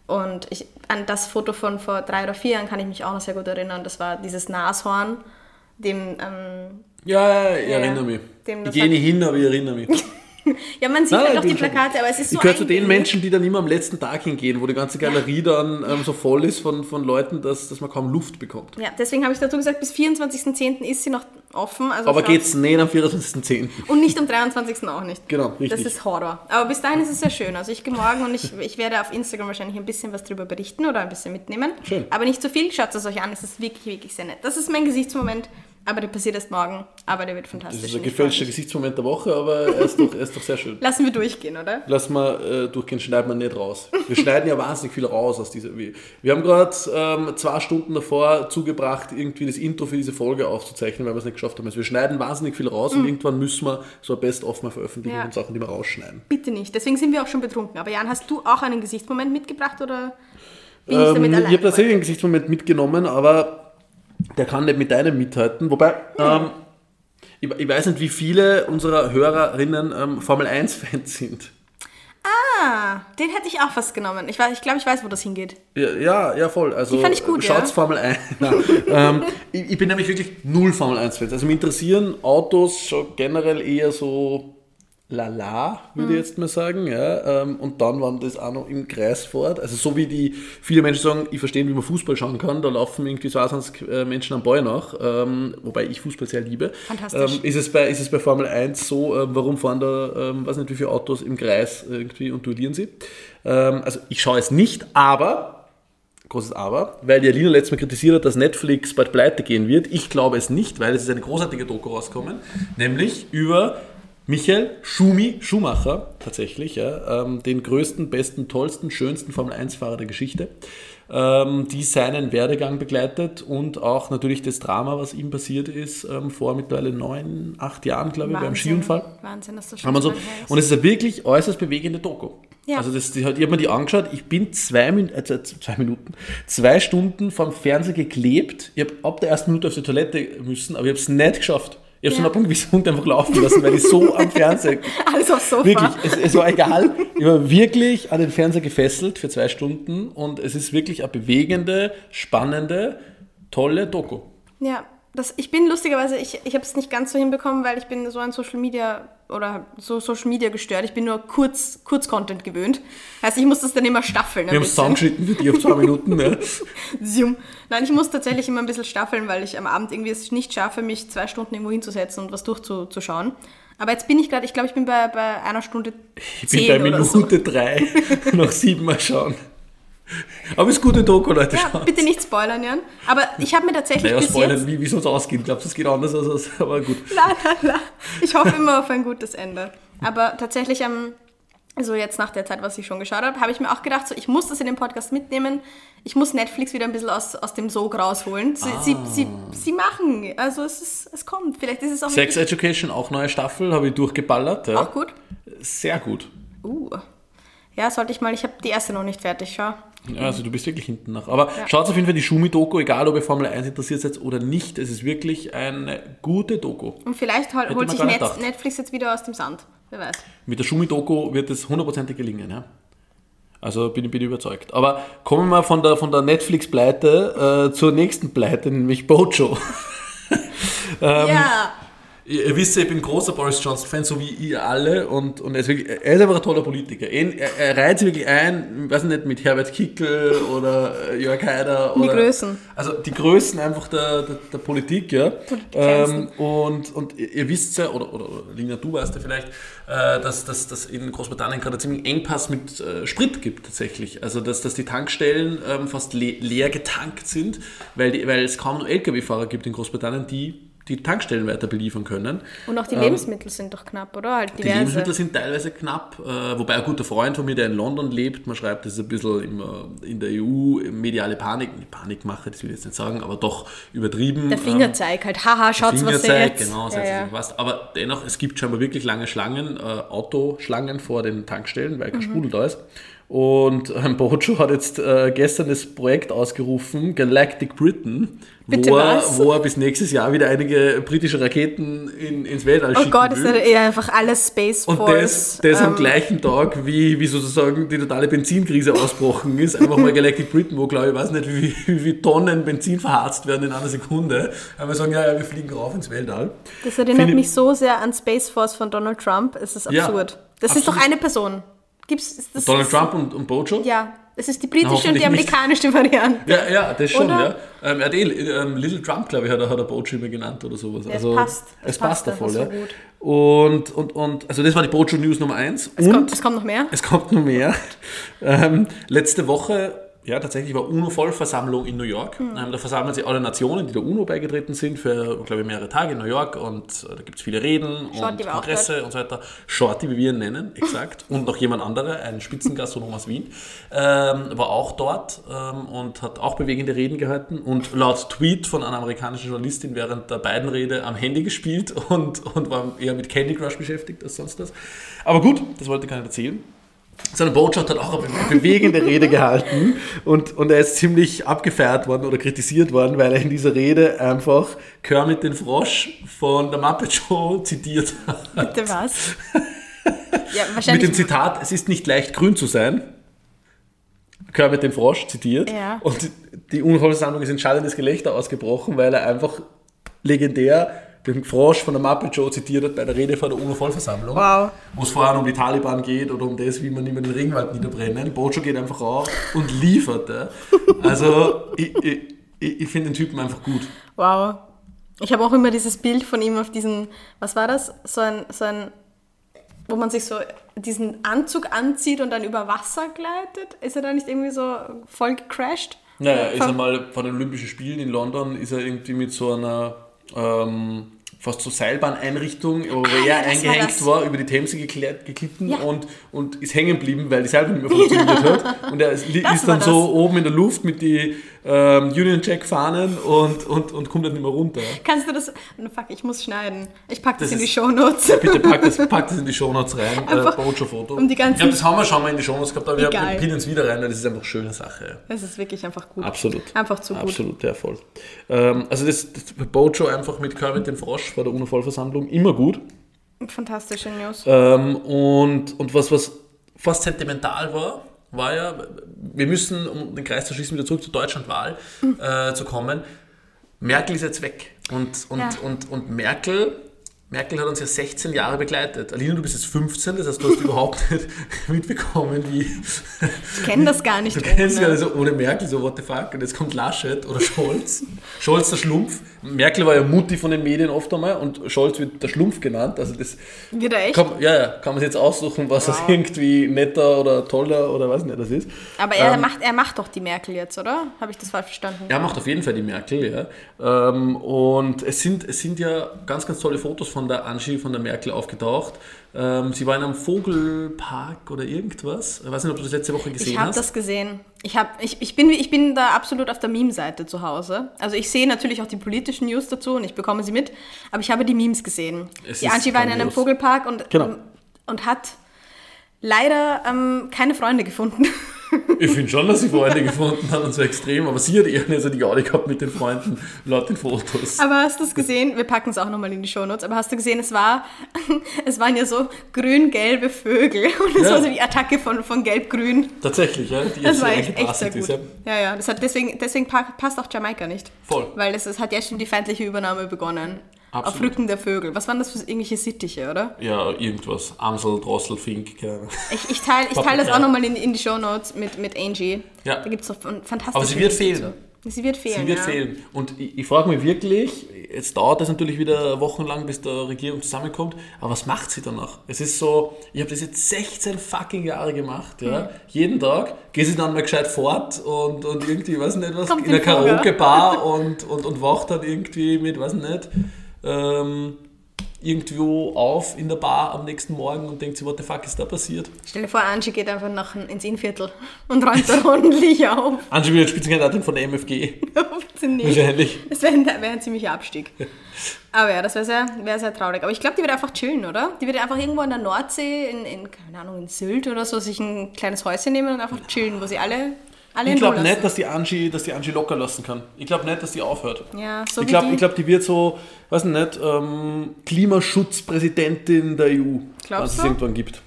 [SPEAKER 2] und ich, an das Foto von vor drei oder vier Jahren kann ich mich auch noch sehr gut erinnern. Das war dieses Nashorn, dem ähm,
[SPEAKER 1] Ja, ja, ich erinnere mich.
[SPEAKER 2] Dem
[SPEAKER 1] Ich gehe nicht hin, aber ich erinnere mich.
[SPEAKER 2] ja man sieht
[SPEAKER 1] Nein,
[SPEAKER 2] halt
[SPEAKER 1] ich
[SPEAKER 2] auch die Plakate, aber es ist so
[SPEAKER 1] Ich gehöre zu den. Menschen, die dann immer am letzten Tag hingehen, wo die ganze Galerie dann ähm, so voll ist von, von Leuten, dass, dass man kaum Luft bekommt.
[SPEAKER 2] Ja, deswegen habe ich dazu gesagt, bis 24.10. ist sie noch offen. Also
[SPEAKER 1] Aber geht's nicht am 24.10.
[SPEAKER 2] Und nicht am 23. auch nicht.
[SPEAKER 1] Genau, richtig.
[SPEAKER 2] Das ist Horror. Aber bis dahin ist es sehr schön. Also ich gehe morgen und ich, ich werde auf Instagram wahrscheinlich ein bisschen was drüber berichten oder ein bisschen mitnehmen.
[SPEAKER 1] Schön.
[SPEAKER 2] Aber nicht zu viel. Schaut es euch an. Es ist wirklich, wirklich sehr nett. Das ist mein Gesichtsmoment. Aber der passiert erst morgen. Aber der wird fantastisch.
[SPEAKER 1] Das ist ein
[SPEAKER 2] und ich
[SPEAKER 1] gefälschter
[SPEAKER 2] freu mich.
[SPEAKER 1] Gesichtsmoment der Woche, aber er ist doch, er ist doch sehr schön.
[SPEAKER 2] Lassen wir durchgehen, oder?
[SPEAKER 1] Lass mal äh, durchgehen, schneiden wir nicht raus. Wir schneiden ja wahnsinnig viel raus aus dieser. Wir, wir haben gerade ähm, zwei Stunden davor zugebracht, irgendwie das Intro für diese Folge aufzuzeichnen, weil wir es nicht geschafft haben. Also wir schneiden wahnsinnig viel raus und irgendwann müssen wir so ein Best-of mal veröffentlichen
[SPEAKER 2] Ja.
[SPEAKER 1] und Sachen, die wir rausschneiden.
[SPEAKER 2] Bitte nicht. Deswegen sind wir auch schon betrunken. Aber Jan, hast du auch einen Gesichtsmoment mitgebracht oder bin ich
[SPEAKER 1] Ähm,
[SPEAKER 2] damit
[SPEAKER 1] ich
[SPEAKER 2] allein?
[SPEAKER 1] habe tatsächlich einen Gesichtsmoment mitgenommen, aber der kann nicht mit deinem mithalten. Wobei, ähm, ich, ich weiß nicht, wie viele unserer Hörerinnen ähm, Formel 1-Fans sind.
[SPEAKER 2] Ah, den hätte ich auch fast genommen. Ich, ich glaube, ich weiß, wo das hingeht.
[SPEAKER 1] Ja, ja, ja, voll. Also,
[SPEAKER 2] Die fand ich gut,
[SPEAKER 1] schaut's
[SPEAKER 2] ja.
[SPEAKER 1] Formel 1. Nein, ähm, ich, ich bin nämlich wirklich null Formel 1-Fans. Also, mich interessieren Autos schon generell eher so lala, würde ich jetzt mal sagen. Ja, ähm, und dann waren das auch noch im Kreis fort. Also, so wie die viele Menschen sagen, ich verstehe, wie man Fußball schauen kann, da laufen irgendwie 22 äh, Menschen am Ball nach, ähm, wobei ich Fußball sehr liebe.
[SPEAKER 2] Fantastisch.
[SPEAKER 1] Ähm, ist, es bei, ist es bei Formel 1 so, warum fahren da, ähm, weiß nicht, wie viele Autos im Kreis irgendwie und duellieren sie? Also, ich schaue es nicht, aber großes Aber, weil die Alina letztes Mal kritisiert hat, dass Netflix bald pleite gehen wird. Ich glaube es nicht, weil es ist eine großartige Doku rauskommen, nämlich über Michael Schumi Schumacher, tatsächlich, ja, ähm, den größten, besten, tollsten, schönsten Formel-1-Fahrer der Geschichte, ähm, die seinen Werdegang begleitet und auch natürlich das Drama, was ihm passiert ist, ähm, vor mittlerweile neun, acht Jahren, glaube ich, beim Skiunfall.
[SPEAKER 2] Wahnsinn, dass das schon
[SPEAKER 1] so. Und es ist eine wirklich äußerst bewegende Doku.
[SPEAKER 2] Ja.
[SPEAKER 1] Also das, die, ich habe mir die angeschaut, ich bin zwei, äh, zwei Minuten, zwei Stunden vom Fernseher geklebt. Ich habe ab der ersten Minute auf die Toilette müssen, aber ich habe es nicht geschafft. Ich habe
[SPEAKER 2] Ja.
[SPEAKER 1] dann ab gewissen Punkt einfach laufen lassen, weil ich so am Fernseher
[SPEAKER 2] Alles aufs Sofa.
[SPEAKER 1] Wirklich, es, es war egal. Ich war wirklich an den Fernseher gefesselt für zwei Stunden und es ist wirklich eine bewegende, spannende, tolle Doku.
[SPEAKER 2] Ja, das, ich bin lustigerweise, ich, ich habe es nicht ganz so hinbekommen, weil ich bin so an Social Media oder so Social Media gestört. Ich bin nur kurz, Kurz-Content gewöhnt. Heißt, ich muss das dann immer staffeln.
[SPEAKER 1] Wir haben zusammengeschnitten für die auf zwei Minuten. Ne?
[SPEAKER 2] Nein, ich muss tatsächlich immer ein bisschen staffeln, weil ich am Abend irgendwie es nicht schaffe, mich zwei Stunden irgendwo hinzusetzen und was durchzuschauen. Aber jetzt bin ich gerade, ich glaube, ich bin bei, bei einer Stunde
[SPEAKER 1] Ich bin bei
[SPEAKER 2] oder so.
[SPEAKER 1] Minute drei, noch sieben Mal schauen. Aber es ist gute Doku, Leute.
[SPEAKER 2] Ja, bitte nicht spoilern, Jan. Aber ich habe mir tatsächlich
[SPEAKER 1] Naja, spoilern,
[SPEAKER 2] jetzt...
[SPEAKER 1] wie, wie es ausgehen? Glaubst du, es geht anders aus? Aber gut.
[SPEAKER 2] La, la, la. Ich hoffe immer auf ein gutes Ende. Aber tatsächlich am, also jetzt nach der Zeit, was ich schon geschaut habe, habe ich mir auch gedacht, so, ich muss das in den Podcast mitnehmen. Ich muss Netflix wieder ein bisschen aus, aus dem Sog rausholen. Sie, sie, sie, sie machen, also es, ist, es kommt. Vielleicht ist es auch
[SPEAKER 1] Sex Education, auch neue Staffel, habe ich durchgeballert. Ja.
[SPEAKER 2] auch gut.
[SPEAKER 1] Sehr gut.
[SPEAKER 2] Uh. Ja, sollte ich mal, ich habe die erste noch nicht fertig, schau.
[SPEAKER 1] Ja, also du bist wirklich hinten nach. Aber schaut auf jeden Fall die Schumi-Doku, egal ob ihr Formel 1 interessiert seid oder nicht. Es ist wirklich eine gute Doku.
[SPEAKER 2] Und vielleicht hol, holt sich Net,
[SPEAKER 1] gedacht.
[SPEAKER 2] Netflix jetzt wieder aus dem Sand. Wer weiß.
[SPEAKER 1] Mit der Schumi-Doku wird es hundertprozentig gelingen. Ja? Also bin, bin ich überzeugt. Aber kommen wir mal von der, von der Netflix-Pleite äh, zur nächsten Pleite, nämlich Bojo. Ähm,
[SPEAKER 2] ja.
[SPEAKER 1] Ihr, wisst ja, ich bin großer Boris Johnson-Fan, so wie ihr alle. Und, und er, ist wirklich, er ist einfach ein toller Politiker. Er, er, reiht sich wirklich ein, ich weiß nicht, mit Herbert Kickel oder äh, Jörg Haider.
[SPEAKER 2] Die
[SPEAKER 1] oder,
[SPEAKER 2] Größen.
[SPEAKER 1] Also die Größen einfach der, der, der Politik, ja. Ähm, und, und ihr, ihr wisst ja, oder, oder, oder Lina, du weißt ja vielleicht, äh, dass dass dass in Großbritannien gerade ziemlich Engpass mit äh, Sprit gibt tatsächlich. Also dass, dass die Tankstellen ähm, fast le leer getankt sind, weil, die, weil es kaum noch Lkw-Fahrer gibt in Großbritannien, die die Tankstellen weiter beliefern können.
[SPEAKER 2] Und auch die Lebensmittel sind doch knapp, oder? Halt
[SPEAKER 1] Ähm, Die. Lebensmittel sind teilweise knapp, äh, wobei ein guter Freund von mir, der in London lebt, man schreibt, das ist ein bisschen immer in der EU mediale Panik, die Panikmache, das will ich jetzt nicht sagen, aber doch übertrieben.
[SPEAKER 2] Der Fingerzeig halt, haha, schaut's, was ihr
[SPEAKER 1] Fingerzeig,
[SPEAKER 2] jetzt.
[SPEAKER 1] genau,
[SPEAKER 2] ja, ja.
[SPEAKER 1] was. Aber dennoch, es gibt scheinbar wirklich lange Schlangen, äh, Autoschlangen vor den Tankstellen, weil kein
[SPEAKER 2] Mhm.
[SPEAKER 1] Sprudel da ist. Und ähm, Bojo hat jetzt äh, gestern das Projekt ausgerufen, Galactic Britain,
[SPEAKER 2] Bitte
[SPEAKER 1] wo er,
[SPEAKER 2] was?
[SPEAKER 1] wo er bis nächstes Jahr wieder einige britische Raketen in, ins Weltall
[SPEAKER 2] Oh
[SPEAKER 1] schicken
[SPEAKER 2] Gott, ist
[SPEAKER 1] will.
[SPEAKER 2] ja eher einfach alles Space
[SPEAKER 1] Und
[SPEAKER 2] Force.
[SPEAKER 1] das, das am
[SPEAKER 2] ähm,
[SPEAKER 1] gleichen Tag, wie, wie sozusagen die totale Benzinkrise ausbrochen ist, einfach mal Galactic Britain, wo glaube ich, weiß nicht, wie, wie viele Tonnen Benzin verharzt werden in einer Sekunde. Aber sagen, ja, ja, wir fliegen rauf ins Weltall.
[SPEAKER 2] Das erinnert
[SPEAKER 1] Finde-
[SPEAKER 2] mich so sehr an Space Force von Donald Trump. Es ist
[SPEAKER 1] Ja,
[SPEAKER 2] absurd. das ist
[SPEAKER 1] absolut.
[SPEAKER 2] doch eine Person. Gibt's, das,
[SPEAKER 1] Donald Trump und, und Bojo?
[SPEAKER 2] Ja, es ist die britische und die
[SPEAKER 1] nicht.
[SPEAKER 2] amerikanische Variante.
[SPEAKER 1] Ja, ja, das schon,
[SPEAKER 2] Oder?
[SPEAKER 1] ja. Ähm, er hat eh, ähm, Little Trump, glaube ich, hat er, hat er Bojo immer genannt oder sowas.
[SPEAKER 2] es
[SPEAKER 1] also,
[SPEAKER 2] passt.
[SPEAKER 1] Es
[SPEAKER 2] Es
[SPEAKER 1] passt
[SPEAKER 2] passt
[SPEAKER 1] da voll,
[SPEAKER 2] so
[SPEAKER 1] ja.
[SPEAKER 2] gut.
[SPEAKER 1] Und, und, und, also das war die Bojo News Nummer eins.
[SPEAKER 2] Es,
[SPEAKER 1] und
[SPEAKER 2] kommt, es kommt noch mehr.
[SPEAKER 1] Es kommt noch mehr. Ähm, letzte Woche, ja, tatsächlich war UNO-Vollversammlung in New York.
[SPEAKER 2] Hm.
[SPEAKER 1] Ähm, da versammeln sich alle Nationen, die der UNO beigetreten sind, für, glaube ich, mehrere Tage in New York. Und äh, da gibt es viele Reden
[SPEAKER 2] Shorty
[SPEAKER 1] und Kongresse und so weiter. Shorty, wie wir ihn nennen, exakt. und noch jemand anderer, ein Spitzengastronom aus Wien, ähm, war auch dort ähm, und hat auch bewegende Reden gehalten. Und laut Tweet von einer amerikanischen Journalistin während der beiden Rede am Handy gespielt und, und war eher mit Candy Crush beschäftigt als sonst was. Aber gut, das wollte ich gar nicht erzählen. Seine Botschaft hat auch eine bewegende Rede gehalten und, und er ist ziemlich abgefeiert worden oder kritisiert worden, weil er in dieser Rede einfach Kermit den Frosch von der Muppet Show zitiert hat.
[SPEAKER 2] Bitte was? ja,
[SPEAKER 1] Mit
[SPEAKER 2] wahrscheinlich.
[SPEAKER 1] dem Zitat, es ist nicht leicht grün zu sein. Kermit den Frosch zitiert.
[SPEAKER 2] Ja.
[SPEAKER 1] Und die Unfallversammlung ist in schallendes Gelächter ausgebrochen, weil er einfach legendär den Frosch von der Muppet Show zitiert hat bei der Rede vor der UNO-Vollversammlung.
[SPEAKER 2] Wow.
[SPEAKER 1] Wo es vor allem um die Taliban geht oder um das, wie man mehr den Regenwald niederbrennen. Bojo geht einfach auf und liefert. Ja. Also ich, ich, ich finde den Typen einfach gut.
[SPEAKER 2] Wow. Ich habe auch immer dieses Bild von ihm auf diesen, was war das? So ein, so ein, wo man sich so diesen Anzug anzieht und dann über Wasser gleitet. Ist er da nicht irgendwie so voll gecrashed?
[SPEAKER 1] Naja, er ist einmal vor den Olympischen Spielen in London, ist er irgendwie mit so einer ähm, fast so Seilbahneinrichtung, wo
[SPEAKER 2] Ah,
[SPEAKER 1] er eingehängt war, über die Themse geklärt, geglitten
[SPEAKER 2] Ja.
[SPEAKER 1] und, und ist hängen geblieben, weil die Seilbahn nicht mehr funktioniert hat. Und er ist, ist dann so oben in der Luft mit die ähm, Union Jack Fahnen und, und, und kommt dann nicht mehr runter.
[SPEAKER 2] Kannst du das. Fuck, ich muss schneiden. Ich pack das,
[SPEAKER 1] Das
[SPEAKER 2] in die
[SPEAKER 1] ist-
[SPEAKER 2] Shownotes.
[SPEAKER 1] Bitte pack das, pack das in die Shownotes rein, äh,
[SPEAKER 2] Einfach
[SPEAKER 1] Bojo-Foto.
[SPEAKER 2] um die ganzen-
[SPEAKER 1] ich glaube, das haben wir schon mal in die Shownotes gehabt, aber wir pinnen es wieder rein, weil das ist einfach eine schöne Sache.
[SPEAKER 2] Es ist wirklich einfach gut.
[SPEAKER 1] Absolut.
[SPEAKER 2] Einfach zu gut.
[SPEAKER 1] Absolut, ja, voll. Ähm, also das, das Bojo einfach mit Kermit dem Frosch vor der UNO-Vollversammlung, immer gut.
[SPEAKER 2] Fantastische News.
[SPEAKER 1] Ähm, und, und was, was fast sentimental war, war ja, wir müssen, um den Kreis zu schließen, wieder zurück zur Deutschlandwahl äh, zu kommen. Merkel ist jetzt weg. Und, und,
[SPEAKER 2] Ja.
[SPEAKER 1] und, und Merkel, Merkel hat uns ja 16 Jahre begleitet. Alina, du bist jetzt 15, das heißt, du hast überhaupt nicht mitbekommen, wie.
[SPEAKER 2] Ich kenne das gar nicht.
[SPEAKER 1] Du kennst
[SPEAKER 2] ohne.
[SPEAKER 1] gar nicht so ohne Merkel, so what the fuck. Und jetzt kommt Laschet oder Scholz. Scholz der Schlumpf. Merkel war ja Mutti von den Medien oft einmal und Scholz wird der Schlumpf genannt. Also das
[SPEAKER 2] Wieder echt?
[SPEAKER 1] kann, ja, ja, kann man sich jetzt aussuchen, was das irgendwie netter oder toller oder was nicht das ist.
[SPEAKER 2] Aber er,
[SPEAKER 1] Ähm,
[SPEAKER 2] macht, er macht doch die Merkel jetzt, oder? Habe ich das falsch verstanden?
[SPEAKER 1] er macht auf jeden Fall die Merkel, ja. Ähm, und es sind, es sind ja ganz, ganz tolle Fotos von der Angie, von der Merkel aufgetaucht. Ähm, sie war in einem Vogelpark oder irgendwas. Ich weiß nicht, ob du das letzte Woche gesehen
[SPEAKER 2] Ich habe
[SPEAKER 1] hast.
[SPEAKER 2] das gesehen. Ich, hab, ich, ich, bin, ich bin da absolut auf der Meme-Seite zu Hause. Also ich sehe natürlich auch die politischen News dazu und ich bekomme sie mit, aber ich habe die Memes gesehen.
[SPEAKER 1] Es
[SPEAKER 2] die Angie war in einem. Vogelpark und,
[SPEAKER 1] Genau.
[SPEAKER 2] ähm, und hat leider ähm, keine Freunde gefunden.
[SPEAKER 1] Ich finde schon, dass sie Freunde gefunden hat und so extrem, aber sie hat eher nicht so die Gaudi gehabt mit den Freunden laut den Fotos.
[SPEAKER 2] aber hast du es gesehen? Wir packen es auch nochmal in die Shownotes. Aber hast du gesehen, es war, es waren ja so grün-gelbe Vögel und es
[SPEAKER 1] Ja.
[SPEAKER 2] war so die Attacke von, von gelb-grün.
[SPEAKER 1] Tatsächlich, ja. Die
[SPEAKER 2] Das war echt, echt sehr gut.
[SPEAKER 1] ist, ja.
[SPEAKER 2] Ja, ja, das hat deswegen, deswegen pa- passt auch Jamaika nicht.
[SPEAKER 1] Voll.
[SPEAKER 2] Weil es, es hat jetzt schon die feindliche Übernahme begonnen. Auf
[SPEAKER 1] Absolut.
[SPEAKER 2] Rücken der Vögel. Was waren das für irgendwelche Sittiche, oder?
[SPEAKER 1] Ja, irgendwas. Amsel, Drossel, Fink, keine Ahnung.
[SPEAKER 2] Ich, ich teile ich teil das auch nochmal in, in die Shownotes mit, mit Angie.
[SPEAKER 1] Ja.
[SPEAKER 2] Da gibt es doch fan- fantastische
[SPEAKER 1] Aber sie wird fehlen.
[SPEAKER 2] dazu. Sie wird fehlen,
[SPEAKER 1] Sie wird
[SPEAKER 2] ja.
[SPEAKER 1] fehlen. Und ich, ich frage mich wirklich, jetzt dauert es natürlich wieder wochenlang, bis der Regierung zusammenkommt, aber was macht sie danach? Es ist so, ich habe das jetzt 16 fucking Jahre gemacht, ja.
[SPEAKER 2] Mhm.
[SPEAKER 1] Jeden Tag gehe sie dann mal gescheit fort und, und irgendwie, weiß nicht was,
[SPEAKER 2] Kommt
[SPEAKER 1] in der. Karaoke-Bar und, und, und wacht dann irgendwie mit, weiß nicht, ähm, irgendwo auf in der Bar am nächsten Morgen und denkt sich, what the fuck ist da passiert?
[SPEAKER 2] Stell dir vor, Angie geht einfach nach, ins Innviertel und räumt da ordentlich auf.
[SPEAKER 1] Angie wird Spitzenkandidatin von der MFG.
[SPEAKER 2] Nicht.
[SPEAKER 1] Wahrscheinlich.
[SPEAKER 2] Das wäre ein, wär ein ziemlicher Abstieg. Aber ja, das wäre sehr, wär sehr traurig. Aber ich glaube, die wird einfach chillen, oder? Die wird einfach irgendwo in der Nordsee, in, in keine Ahnung, in Sylt oder so, sich ein kleines Häuschen nehmen und einfach chillen, wo sie alle, alle
[SPEAKER 1] Ich glaube nicht, dass die, Angie, dass die Angie locker lassen kann. Ich glaube nicht, dass die aufhört.
[SPEAKER 2] Ja, so
[SPEAKER 1] ich glaube,
[SPEAKER 2] die.
[SPEAKER 1] ich glaub, die wird so, weiß nicht, ähm, Klimaschutzpräsidentin der EU,
[SPEAKER 2] Glaubst
[SPEAKER 1] es
[SPEAKER 2] du?
[SPEAKER 1] irgendwann gibt.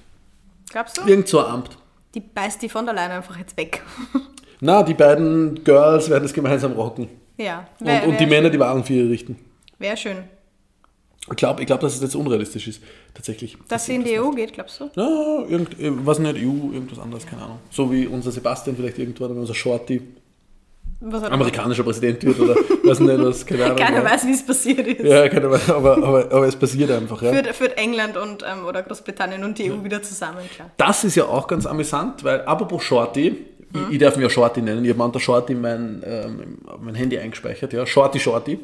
[SPEAKER 2] Glaubst du?
[SPEAKER 1] Irgend so ein Amt.
[SPEAKER 2] Die beißt die von der Leyen einfach jetzt weg.
[SPEAKER 1] Na, die beiden Girls werden es gemeinsam rocken.
[SPEAKER 2] ja.
[SPEAKER 1] Und, und die Männer, die Waren für ihr richten.
[SPEAKER 2] Wäre schön.
[SPEAKER 1] Ich glaube, ich glaub, dass es jetzt unrealistisch ist, tatsächlich.
[SPEAKER 2] Dass sie in die EU geht, glaubst du?
[SPEAKER 1] Ja, irgend, äh, was nicht, EU, irgendwas anderes, keine Ahnung. So wie unser Sebastian vielleicht irgendwann, wenn unser Shorty amerikanischer Präsident wird oder was nicht, was, keine Ahnung.
[SPEAKER 2] Keiner
[SPEAKER 1] ja.
[SPEAKER 2] weiß, wie es passiert ist.
[SPEAKER 1] Ja, keine Ahnung, aber, aber, aber es passiert einfach. Ja.
[SPEAKER 2] Führt, führt England und, ähm, oder Großbritannien und die EU wieder zusammen, klar.
[SPEAKER 1] Das ist ja auch ganz amüsant, weil apropos Shorty, ich, ich darf mich ja Shorty nennen, ich habe unter Shorty mein, ähm, mein Handy eingespeichert, ja, Shorty Shorty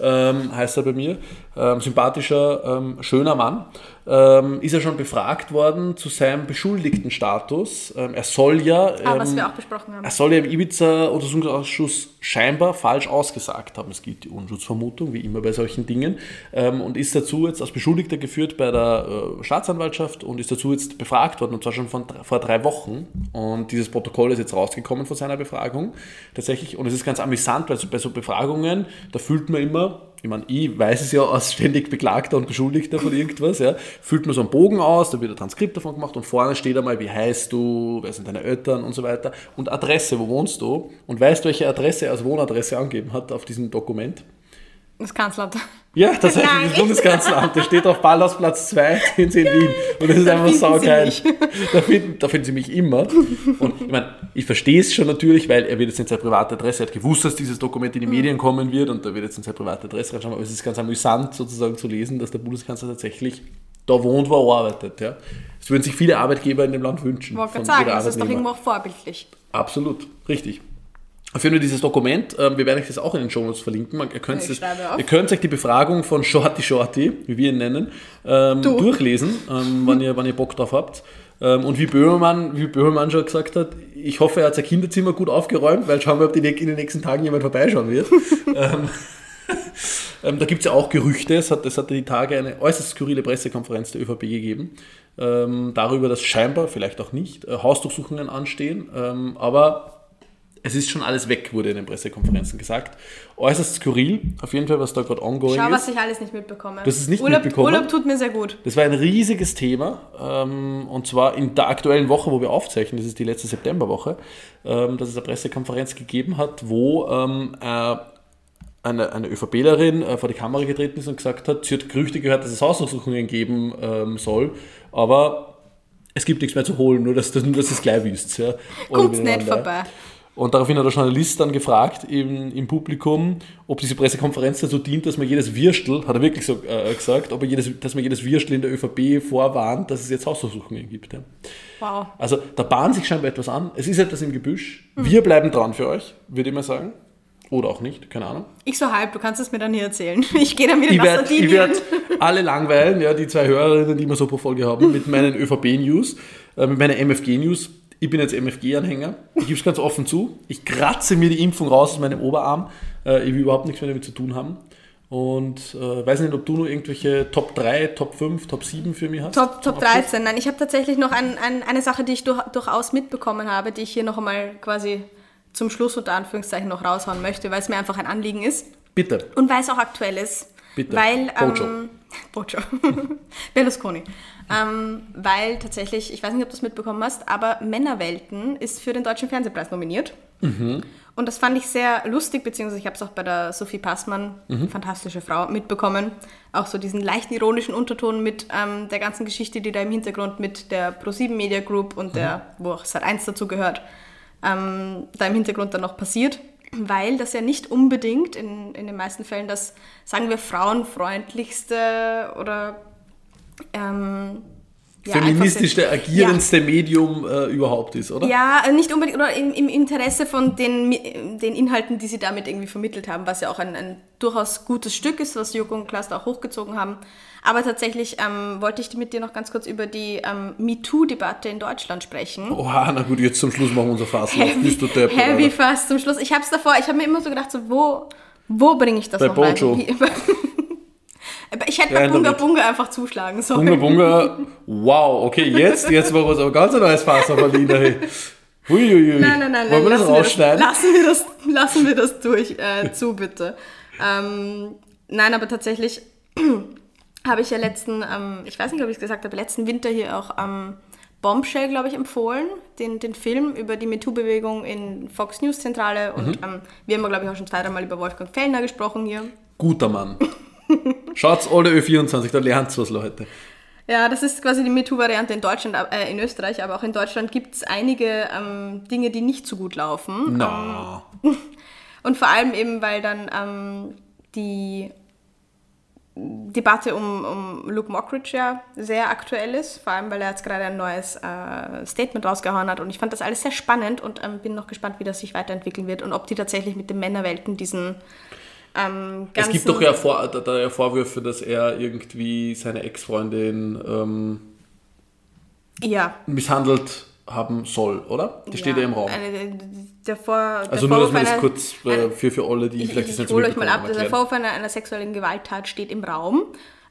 [SPEAKER 1] ähm, heißt er bei mir, ähm, sympathischer, ähm, schöner Mann, ähm, ist er schon befragt worden zu seinem Beschuldigtenstatus. Ähm, er soll ja,
[SPEAKER 2] Ah, was
[SPEAKER 1] ähm,
[SPEAKER 2] wir auch besprochen haben.
[SPEAKER 1] er soll ja im Ibiza-Untersuchungsausschuss scheinbar falsch ausgesagt haben. Es gibt die Unschuldsvermutung, wie immer bei solchen Dingen, ähm, und ist dazu jetzt als Beschuldigter geführt bei der äh, Staatsanwaltschaft und ist dazu jetzt befragt worden, und zwar schon von, vor drei Wochen. Und dieses Protokoll ist jetzt rausgekommen von seiner Befragung tatsächlich. Und es ist ganz amüsant, weil so bei so Befragungen, da fühlt man immer, ich meine, ich weiß es ja als ständig Beklagter und Beschuldigter von irgendwas, ja, füllt man so einen Bogen aus, da wird ein Transkript davon gemacht und vorne steht einmal, wie heißt du, wer sind deine Eltern und so weiter und Adresse, wo wohnst du und weißt, welche Adresse er als Wohnadresse angegeben hat auf diesem Dokument.
[SPEAKER 2] Das Kanzleramt.
[SPEAKER 1] Ja, tatsächlich,
[SPEAKER 2] Nein.
[SPEAKER 1] das Bundeskanzleramt, das steht auf Ballhausplatz 2 in Wien. Und das ist
[SPEAKER 2] Da
[SPEAKER 1] einfach
[SPEAKER 2] Sie
[SPEAKER 1] saugeil. Da finden, da finden sie mich immer. Und ich meine, ich verstehe es schon natürlich, weil er wird jetzt in seine private Adresse, er hat gewusst, dass dieses Dokument in die Medien kommen wird und da wird jetzt in seine private Adresse reinschauen. Aber es ist ganz amüsant sozusagen zu lesen, dass der Bundeskanzler tatsächlich da wohnt, wo er arbeitet. Ja. Das würden sich viele Arbeitgeber in dem Land wünschen.
[SPEAKER 2] Ich wollte gerade sagen, das ist doch irgendwo auch vorbildlich.
[SPEAKER 1] Absolut, richtig. Fall dieses Dokument, ähm, wir werden euch das auch in den Show Notes verlinken. Man- Ihr könnt, das, ihr könnt euch die Befragung von Shorty Shorty, wie wir ihn nennen, ähm,
[SPEAKER 2] Du.
[SPEAKER 1] durchlesen, ähm, wenn, ihr, wenn ihr Bock drauf habt. Ähm, und wie Böhmermann, wie Böhmermann schon gesagt hat, ich hoffe, er hat sein Kinderzimmer gut aufgeräumt, weil schauen wir, ob die, in den nächsten Tagen jemand vorbeischauen wird. ähm, ähm, da gibt es ja auch Gerüchte, es hat, es hat die Tage eine äußerst skurrile Pressekonferenz der ÖVP gegeben, darüber, dass scheinbar, vielleicht auch nicht, äh, Hausdurchsuchungen anstehen, aber es ist schon alles weg, wurde in den Pressekonferenzen gesagt. Äußerst skurril, auf jeden Fall, was da gerade ongoing
[SPEAKER 2] Schau, was
[SPEAKER 1] ist.
[SPEAKER 2] ich alles nicht mitbekomme.
[SPEAKER 1] Hast es nicht
[SPEAKER 2] Urlaub,
[SPEAKER 1] mitbekommen?
[SPEAKER 2] Urlaub tut mir sehr gut.
[SPEAKER 1] Das war ein riesiges Thema ähm, und zwar in der aktuellen Woche, wo wir aufzeichnen, das ist die letzte Septemberwoche, ähm, dass es eine Pressekonferenz gegeben hat, wo ähm, äh, eine, eine ÖVPlerin äh, vor die Kamera getreten ist und gesagt hat, sie hat Gerüchte gehört, dass es Hausdurchsuchungen geben soll, aber es gibt nichts mehr zu holen, nur dass, nur, dass ihr es gleich wisst. Ja, Alle
[SPEAKER 2] Kommt's nicht vorbei.
[SPEAKER 1] Und daraufhin hat der Journalist dann gefragt im, im Publikum, ob diese Pressekonferenz dazu dient, dass man jedes Würstel, hat er wirklich so äh, gesagt, ob er jedes, dass man jedes Würstel in der ÖVP vorwarnt, dass es jetzt Hausdurchsuchungen gibt. Ja.
[SPEAKER 2] Wow.
[SPEAKER 1] Also da bahnt sich scheinbar etwas an. Es ist etwas im Gebüsch. Wir bleiben dran für euch, würde ich mal sagen. Oder auch nicht, keine Ahnung.
[SPEAKER 2] Ich so halb, du kannst es mir dann hier erzählen. Ich gehe dann wieder
[SPEAKER 1] Ich
[SPEAKER 2] nach
[SPEAKER 1] werde
[SPEAKER 2] Sardinien.
[SPEAKER 1] werd alle langweilen, ja, die zwei Hörerinnen, die wir so pro Folge haben, mit meinen ÖVP-News, äh, mit meinen MFG-News. Ich bin jetzt MFG-Anhänger. Ich gebe es ganz offen zu. Ich kratze mir die Impfung raus aus meinem Oberarm. Äh, ich will überhaupt nichts mehr damit zu tun haben. Und äh, weiß nicht, ob du nur irgendwelche Top 3, Top 5, Top 7 für mich hast.
[SPEAKER 2] Top, Top
[SPEAKER 1] Abschluss?
[SPEAKER 2] 13. Nein, ich habe tatsächlich noch ein, ein, eine Sache, die ich durch, durchaus mitbekommen habe, die ich hier noch einmal quasi zum Schluss unter Anführungszeichen noch raushauen möchte, weil es mir einfach ein Anliegen ist
[SPEAKER 1] Bitte.
[SPEAKER 2] und weil es auch aktuell ist.
[SPEAKER 1] Bitte.
[SPEAKER 2] Weil,
[SPEAKER 1] Bojo.
[SPEAKER 2] ähm, Bojo. Berlusconi. Ähm, weil tatsächlich, ich weiß nicht, ob du es mitbekommen hast, aber Männerwelten ist für den Deutschen Fernsehpreis nominiert. Und das fand ich sehr lustig, beziehungsweise ich habe es auch bei der Sophie Passmann, fantastische Frau, mitbekommen. Auch so diesen leichten ironischen Unterton mit ähm, der ganzen Geschichte, die da im Hintergrund mit der Pro7 Media Group und der, wo auch Sat1 dazu gehört, ähm, da im Hintergrund dann noch passiert. Weil das ja nicht unbedingt in, in den meisten Fällen das, sagen wir, frauenfreundlichste oder ähm, ja,
[SPEAKER 1] Feministischste, agierendste Medium äh, überhaupt ist, oder?
[SPEAKER 2] ja, äh, nicht unbedingt, oder im, im Interesse von den, Mi- den Inhalten, die sie damit irgendwie vermittelt haben, was ja auch ein, ein durchaus gutes Stück ist, was Joko und Klaas auch hochgezogen haben. Aber tatsächlich ähm, wollte ich mit dir noch ganz kurz über die ähm, MeToo-Debatte in Deutschland sprechen.
[SPEAKER 1] Oha, na gut, jetzt zum Schluss machen wir unser Fass. Bist du Depp,
[SPEAKER 2] Heavy fast zum Schluss. Ich habe es davor, ich habe mir immer so gedacht, so, wo, wo bringe ich das
[SPEAKER 1] Bei
[SPEAKER 2] noch rein?
[SPEAKER 1] Bojo.
[SPEAKER 2] Aber ich hätte
[SPEAKER 1] Ja,
[SPEAKER 2] bei Bunga. Bunga einfach zuschlagen sollen.
[SPEAKER 1] Bunga Bunga, wow, okay, jetzt, jetzt war was aber ganz ein neues Fass auf Alina. Hey. Huiuiui.
[SPEAKER 2] Nein, nein, nein,
[SPEAKER 1] Wollen wir das
[SPEAKER 2] lassen, wir das,
[SPEAKER 1] rausschneiden?
[SPEAKER 2] lassen wir das, lassen wir das durch, äh, zu bitte. Ähm, nein, aber tatsächlich habe ich ja letzten, ähm, ich weiß nicht, ob ich es gesagt habe, letzten Winter hier auch ähm, Bombshell, glaube ich, empfohlen, den, den Film über die MeToo-Bewegung in Fox News Zentrale. Und
[SPEAKER 1] Mhm.
[SPEAKER 2] ähm, wir haben, glaube ich, auch schon zwei, dreimal über Wolfgang Fellner gesprochen hier.
[SPEAKER 1] Guter Mann. Schaut's alle Ö24, da lernt's was, Leute.
[SPEAKER 2] Ja, das ist quasi die MeToo-Variante in Deutschland, äh, in Österreich, aber auch in Deutschland gibt es einige ähm, Dinge, die nicht so gut laufen.
[SPEAKER 1] Na,
[SPEAKER 2] Und vor allem eben, weil dann ähm, die Debatte um, um Luke Mockridge ja sehr aktuell ist, vor allem weil er jetzt gerade ein neues äh, Statement rausgehauen hat. Und ich fand das alles sehr spannend und ähm, bin noch gespannt, wie das sich weiterentwickeln wird und ob die tatsächlich mit den Männerwelten diesen ähm,
[SPEAKER 1] es gibt doch ja, Vor da, da ja Vorwürfe, dass er irgendwie seine Ex-Freundin ähm,
[SPEAKER 2] Ja,
[SPEAKER 1] misshandelt haben soll, oder? Die steht ja im Raum.
[SPEAKER 2] Eine, der Vor,
[SPEAKER 1] Also
[SPEAKER 2] der
[SPEAKER 1] nur, dass wir das kurz äh, für, für alle, die
[SPEAKER 2] Ich,
[SPEAKER 1] vielleicht
[SPEAKER 2] ich,
[SPEAKER 1] das nicht
[SPEAKER 2] hole euch mal ab. Der Vorwurf einer, einer sexuellen Gewalttat steht im Raum.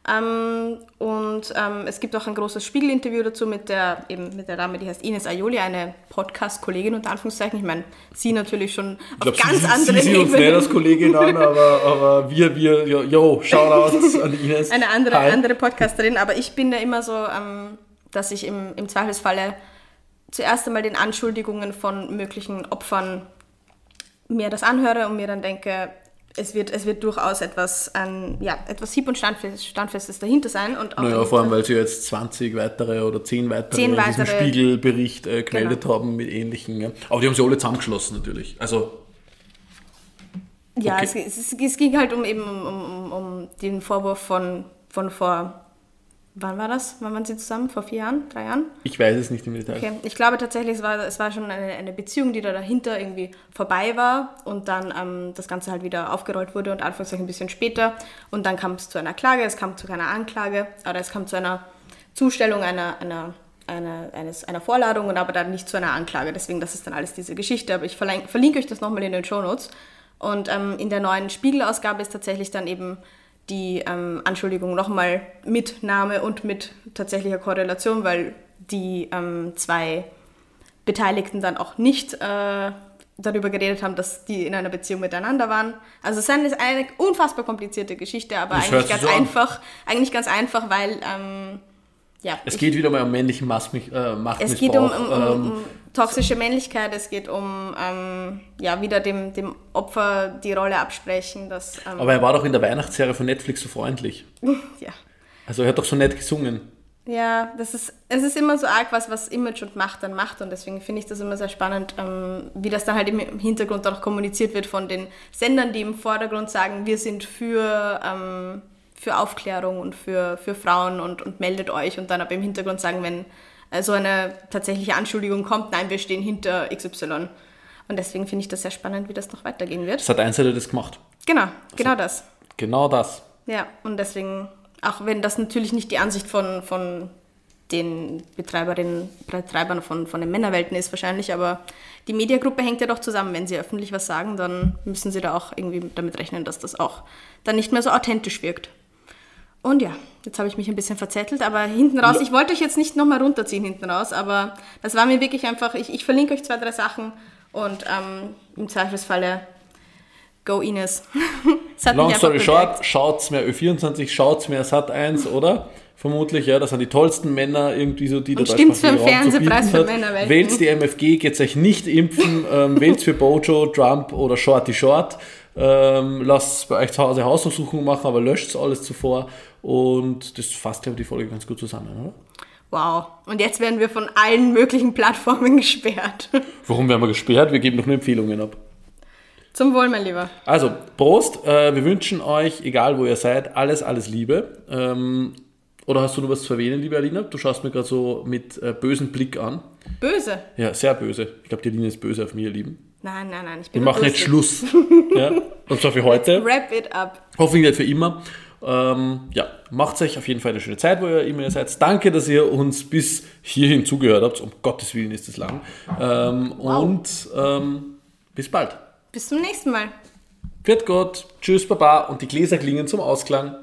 [SPEAKER 2] Ähm, und ähm, es gibt auch ein großes Spiegelinterview dazu mit der, eben mit der Dame, die heißt Ines Ayoli, eine Podcast-Kollegin unter Anführungszeichen. Ich meine, sie natürlich schon
[SPEAKER 1] Ich
[SPEAKER 2] auf
[SPEAKER 1] glaube,
[SPEAKER 2] ganz
[SPEAKER 1] sie,
[SPEAKER 2] anderen
[SPEAKER 1] sie sieht uns nicht als Kollegin an, aber, aber wir, wir, yo, yo Shoutouts an Ines.
[SPEAKER 2] Eine andere,
[SPEAKER 1] Hi.
[SPEAKER 2] andere Podcasterin, aber ich bin da immer so, ähm, dass ich im, im Zweifelsfalle zuerst einmal den Anschuldigungen von möglichen Opfern mir das anhöre und mir dann denke, es wird, es wird durchaus etwas, ein, ja, etwas hieb- und standfest, standfestes dahinter sein. Und auch
[SPEAKER 1] Naja, vor allem, weil sie jetzt 20 weitere oder 10 weitere
[SPEAKER 2] Zehn
[SPEAKER 1] in diesem
[SPEAKER 2] weitere- Genau.
[SPEAKER 1] Spiegelbericht äh, gemeldet haben mit ähnlichen. Ja. Aber die haben sie alle zusammengeschlossen natürlich. Also,
[SPEAKER 2] Ja,
[SPEAKER 1] Okay.
[SPEAKER 2] es, es, es ging halt um eben um, um, um den Vorwurf von, von vor Wann war das? Wann waren sie zusammen? Vor vier Jahren? Drei Jahren?
[SPEAKER 1] Ich weiß es nicht im Detail.
[SPEAKER 2] Okay, ich glaube tatsächlich, es war, es war schon eine, eine Beziehung, die da dahinter irgendwie vorbei war und dann ähm, das Ganze halt wieder aufgerollt wurde und anfangs ein bisschen später. Und dann kam es zu einer Klage, es kam zu keiner Anklage, oder es kam zu einer Zustellung einer, einer, einer, eines, einer Vorladung und aber dann nicht zu einer Anklage. Deswegen, das ist dann alles diese Geschichte. Aber ich verlinke, verlinke euch das nochmal in den Show Notes. Und ähm, in der neuen Spiegelausgabe ist tatsächlich dann eben die ähm, Anschuldigung nochmal mit Name und mit tatsächlicher Korrelation, weil die ähm, zwei Beteiligten dann auch nicht äh, darüber geredet haben, dass die in einer Beziehung miteinander waren. Also es ist eine unfassbar komplizierte Geschichte, aber
[SPEAKER 1] Das
[SPEAKER 2] eigentlich ganz
[SPEAKER 1] so an.
[SPEAKER 2] einfach. Eigentlich ganz einfach, weil ähm, ja,
[SPEAKER 1] Es geht wieder mal um männlichen Massmich, äh, Machtmissbrauch.
[SPEAKER 2] es geht um, um, um,
[SPEAKER 1] ähm,
[SPEAKER 2] um toxische Männlichkeit, es geht um ähm, ja, wieder dem, dem Opfer die Rolle absprechen, dass ähm,
[SPEAKER 1] aber er war doch in der Weihnachtsserie von Netflix so freundlich.
[SPEAKER 2] ja.
[SPEAKER 1] Also er hat doch so nett gesungen.
[SPEAKER 2] Ja, das ist, es ist immer so arg was, was Image und Macht dann macht und deswegen finde ich das immer sehr spannend, ähm, wie das dann halt im Hintergrund auch kommuniziert wird von den Sendern, die im Vordergrund sagen, wir sind für, ähm, für Aufklärung und für, für Frauen und, und meldet euch und dann aber im Hintergrund sagen, wenn äh, so eine tatsächliche Anschuldigung kommt, nein, wir stehen hinter XY. Und deswegen finde ich das sehr spannend, wie das noch weitergehen wird.
[SPEAKER 1] Das hat Einzelne das gemacht.
[SPEAKER 2] Genau, genau das.
[SPEAKER 1] Genau das.
[SPEAKER 2] Ja, und deswegen, auch wenn das natürlich nicht die Ansicht von, von den Betreiberinnen, Betreibern von, von den Männerwelten ist wahrscheinlich, aber die Mediagruppe hängt ja doch zusammen. Wenn sie öffentlich was sagen, dann müssen sie da auch irgendwie damit rechnen, dass das auch dann nicht mehr so authentisch wirkt. Und ja, jetzt habe ich mich ein bisschen verzettelt, aber hinten raus, ich wollte euch jetzt nicht nochmal runterziehen hinten raus, aber das war mir wirklich einfach, ich, ich verlinke euch zwei, drei Sachen und ähm, im Zweifelsfalle go Ines.
[SPEAKER 1] Long story short, schaut's mehr Ö24, schaut's mehr Sat 1, oder? Vermutlich, ja, das sind die tollsten Männer irgendwie so, die
[SPEAKER 2] Und
[SPEAKER 1] der
[SPEAKER 2] stimmt's für den Fernsehpreis für
[SPEAKER 1] hat.
[SPEAKER 2] Männerwelten?
[SPEAKER 1] Wählt's die MFG, geht's euch nicht impfen, ähm, wählt's für Bojo, Trump oder Shorty Short. Ähm, lasst bei euch zu Hause Hausdurchsuchungen machen, aber löscht's alles zuvor. Und das fasst, glaube ich, die Folge ganz gut zusammen, oder?
[SPEAKER 2] Wow. Und jetzt werden wir von allen möglichen Plattformen gesperrt.
[SPEAKER 1] Warum werden wir gesperrt? Wir geben doch nur Empfehlungen ab.
[SPEAKER 2] Zum Wohl, mein Lieber.
[SPEAKER 1] Also, Prost. Äh, wir wünschen euch, egal wo ihr seid, alles, alles Liebe. Ähm, oder hast du noch was zu erwähnen, liebe Alina? Du schaust mir gerade so mit äh, bösem Blick an.
[SPEAKER 2] Böse.
[SPEAKER 1] Ja, sehr böse. Ich glaube, die Alina ist böse auf mir, ihr Lieben.
[SPEAKER 2] Nein, nein, nein. Ich
[SPEAKER 1] Wir
[SPEAKER 2] bin
[SPEAKER 1] machen jetzt. Schluss. ja? Und zwar für heute.
[SPEAKER 2] Wrap it up.
[SPEAKER 1] Hoffentlich nicht für immer. Ähm, ja, macht euch auf jeden Fall eine schöne Zeit, wo ihr immer ihr seid. Danke, dass ihr uns bis hierhin zugehört habt. Um Gottes Willen ist es lang. Ähm, Und ähm, bis bald.
[SPEAKER 2] Bis zum nächsten Mal.
[SPEAKER 1] Wird Gott. Tschüss, Baba. Und die Gläser klingen zum Ausklang.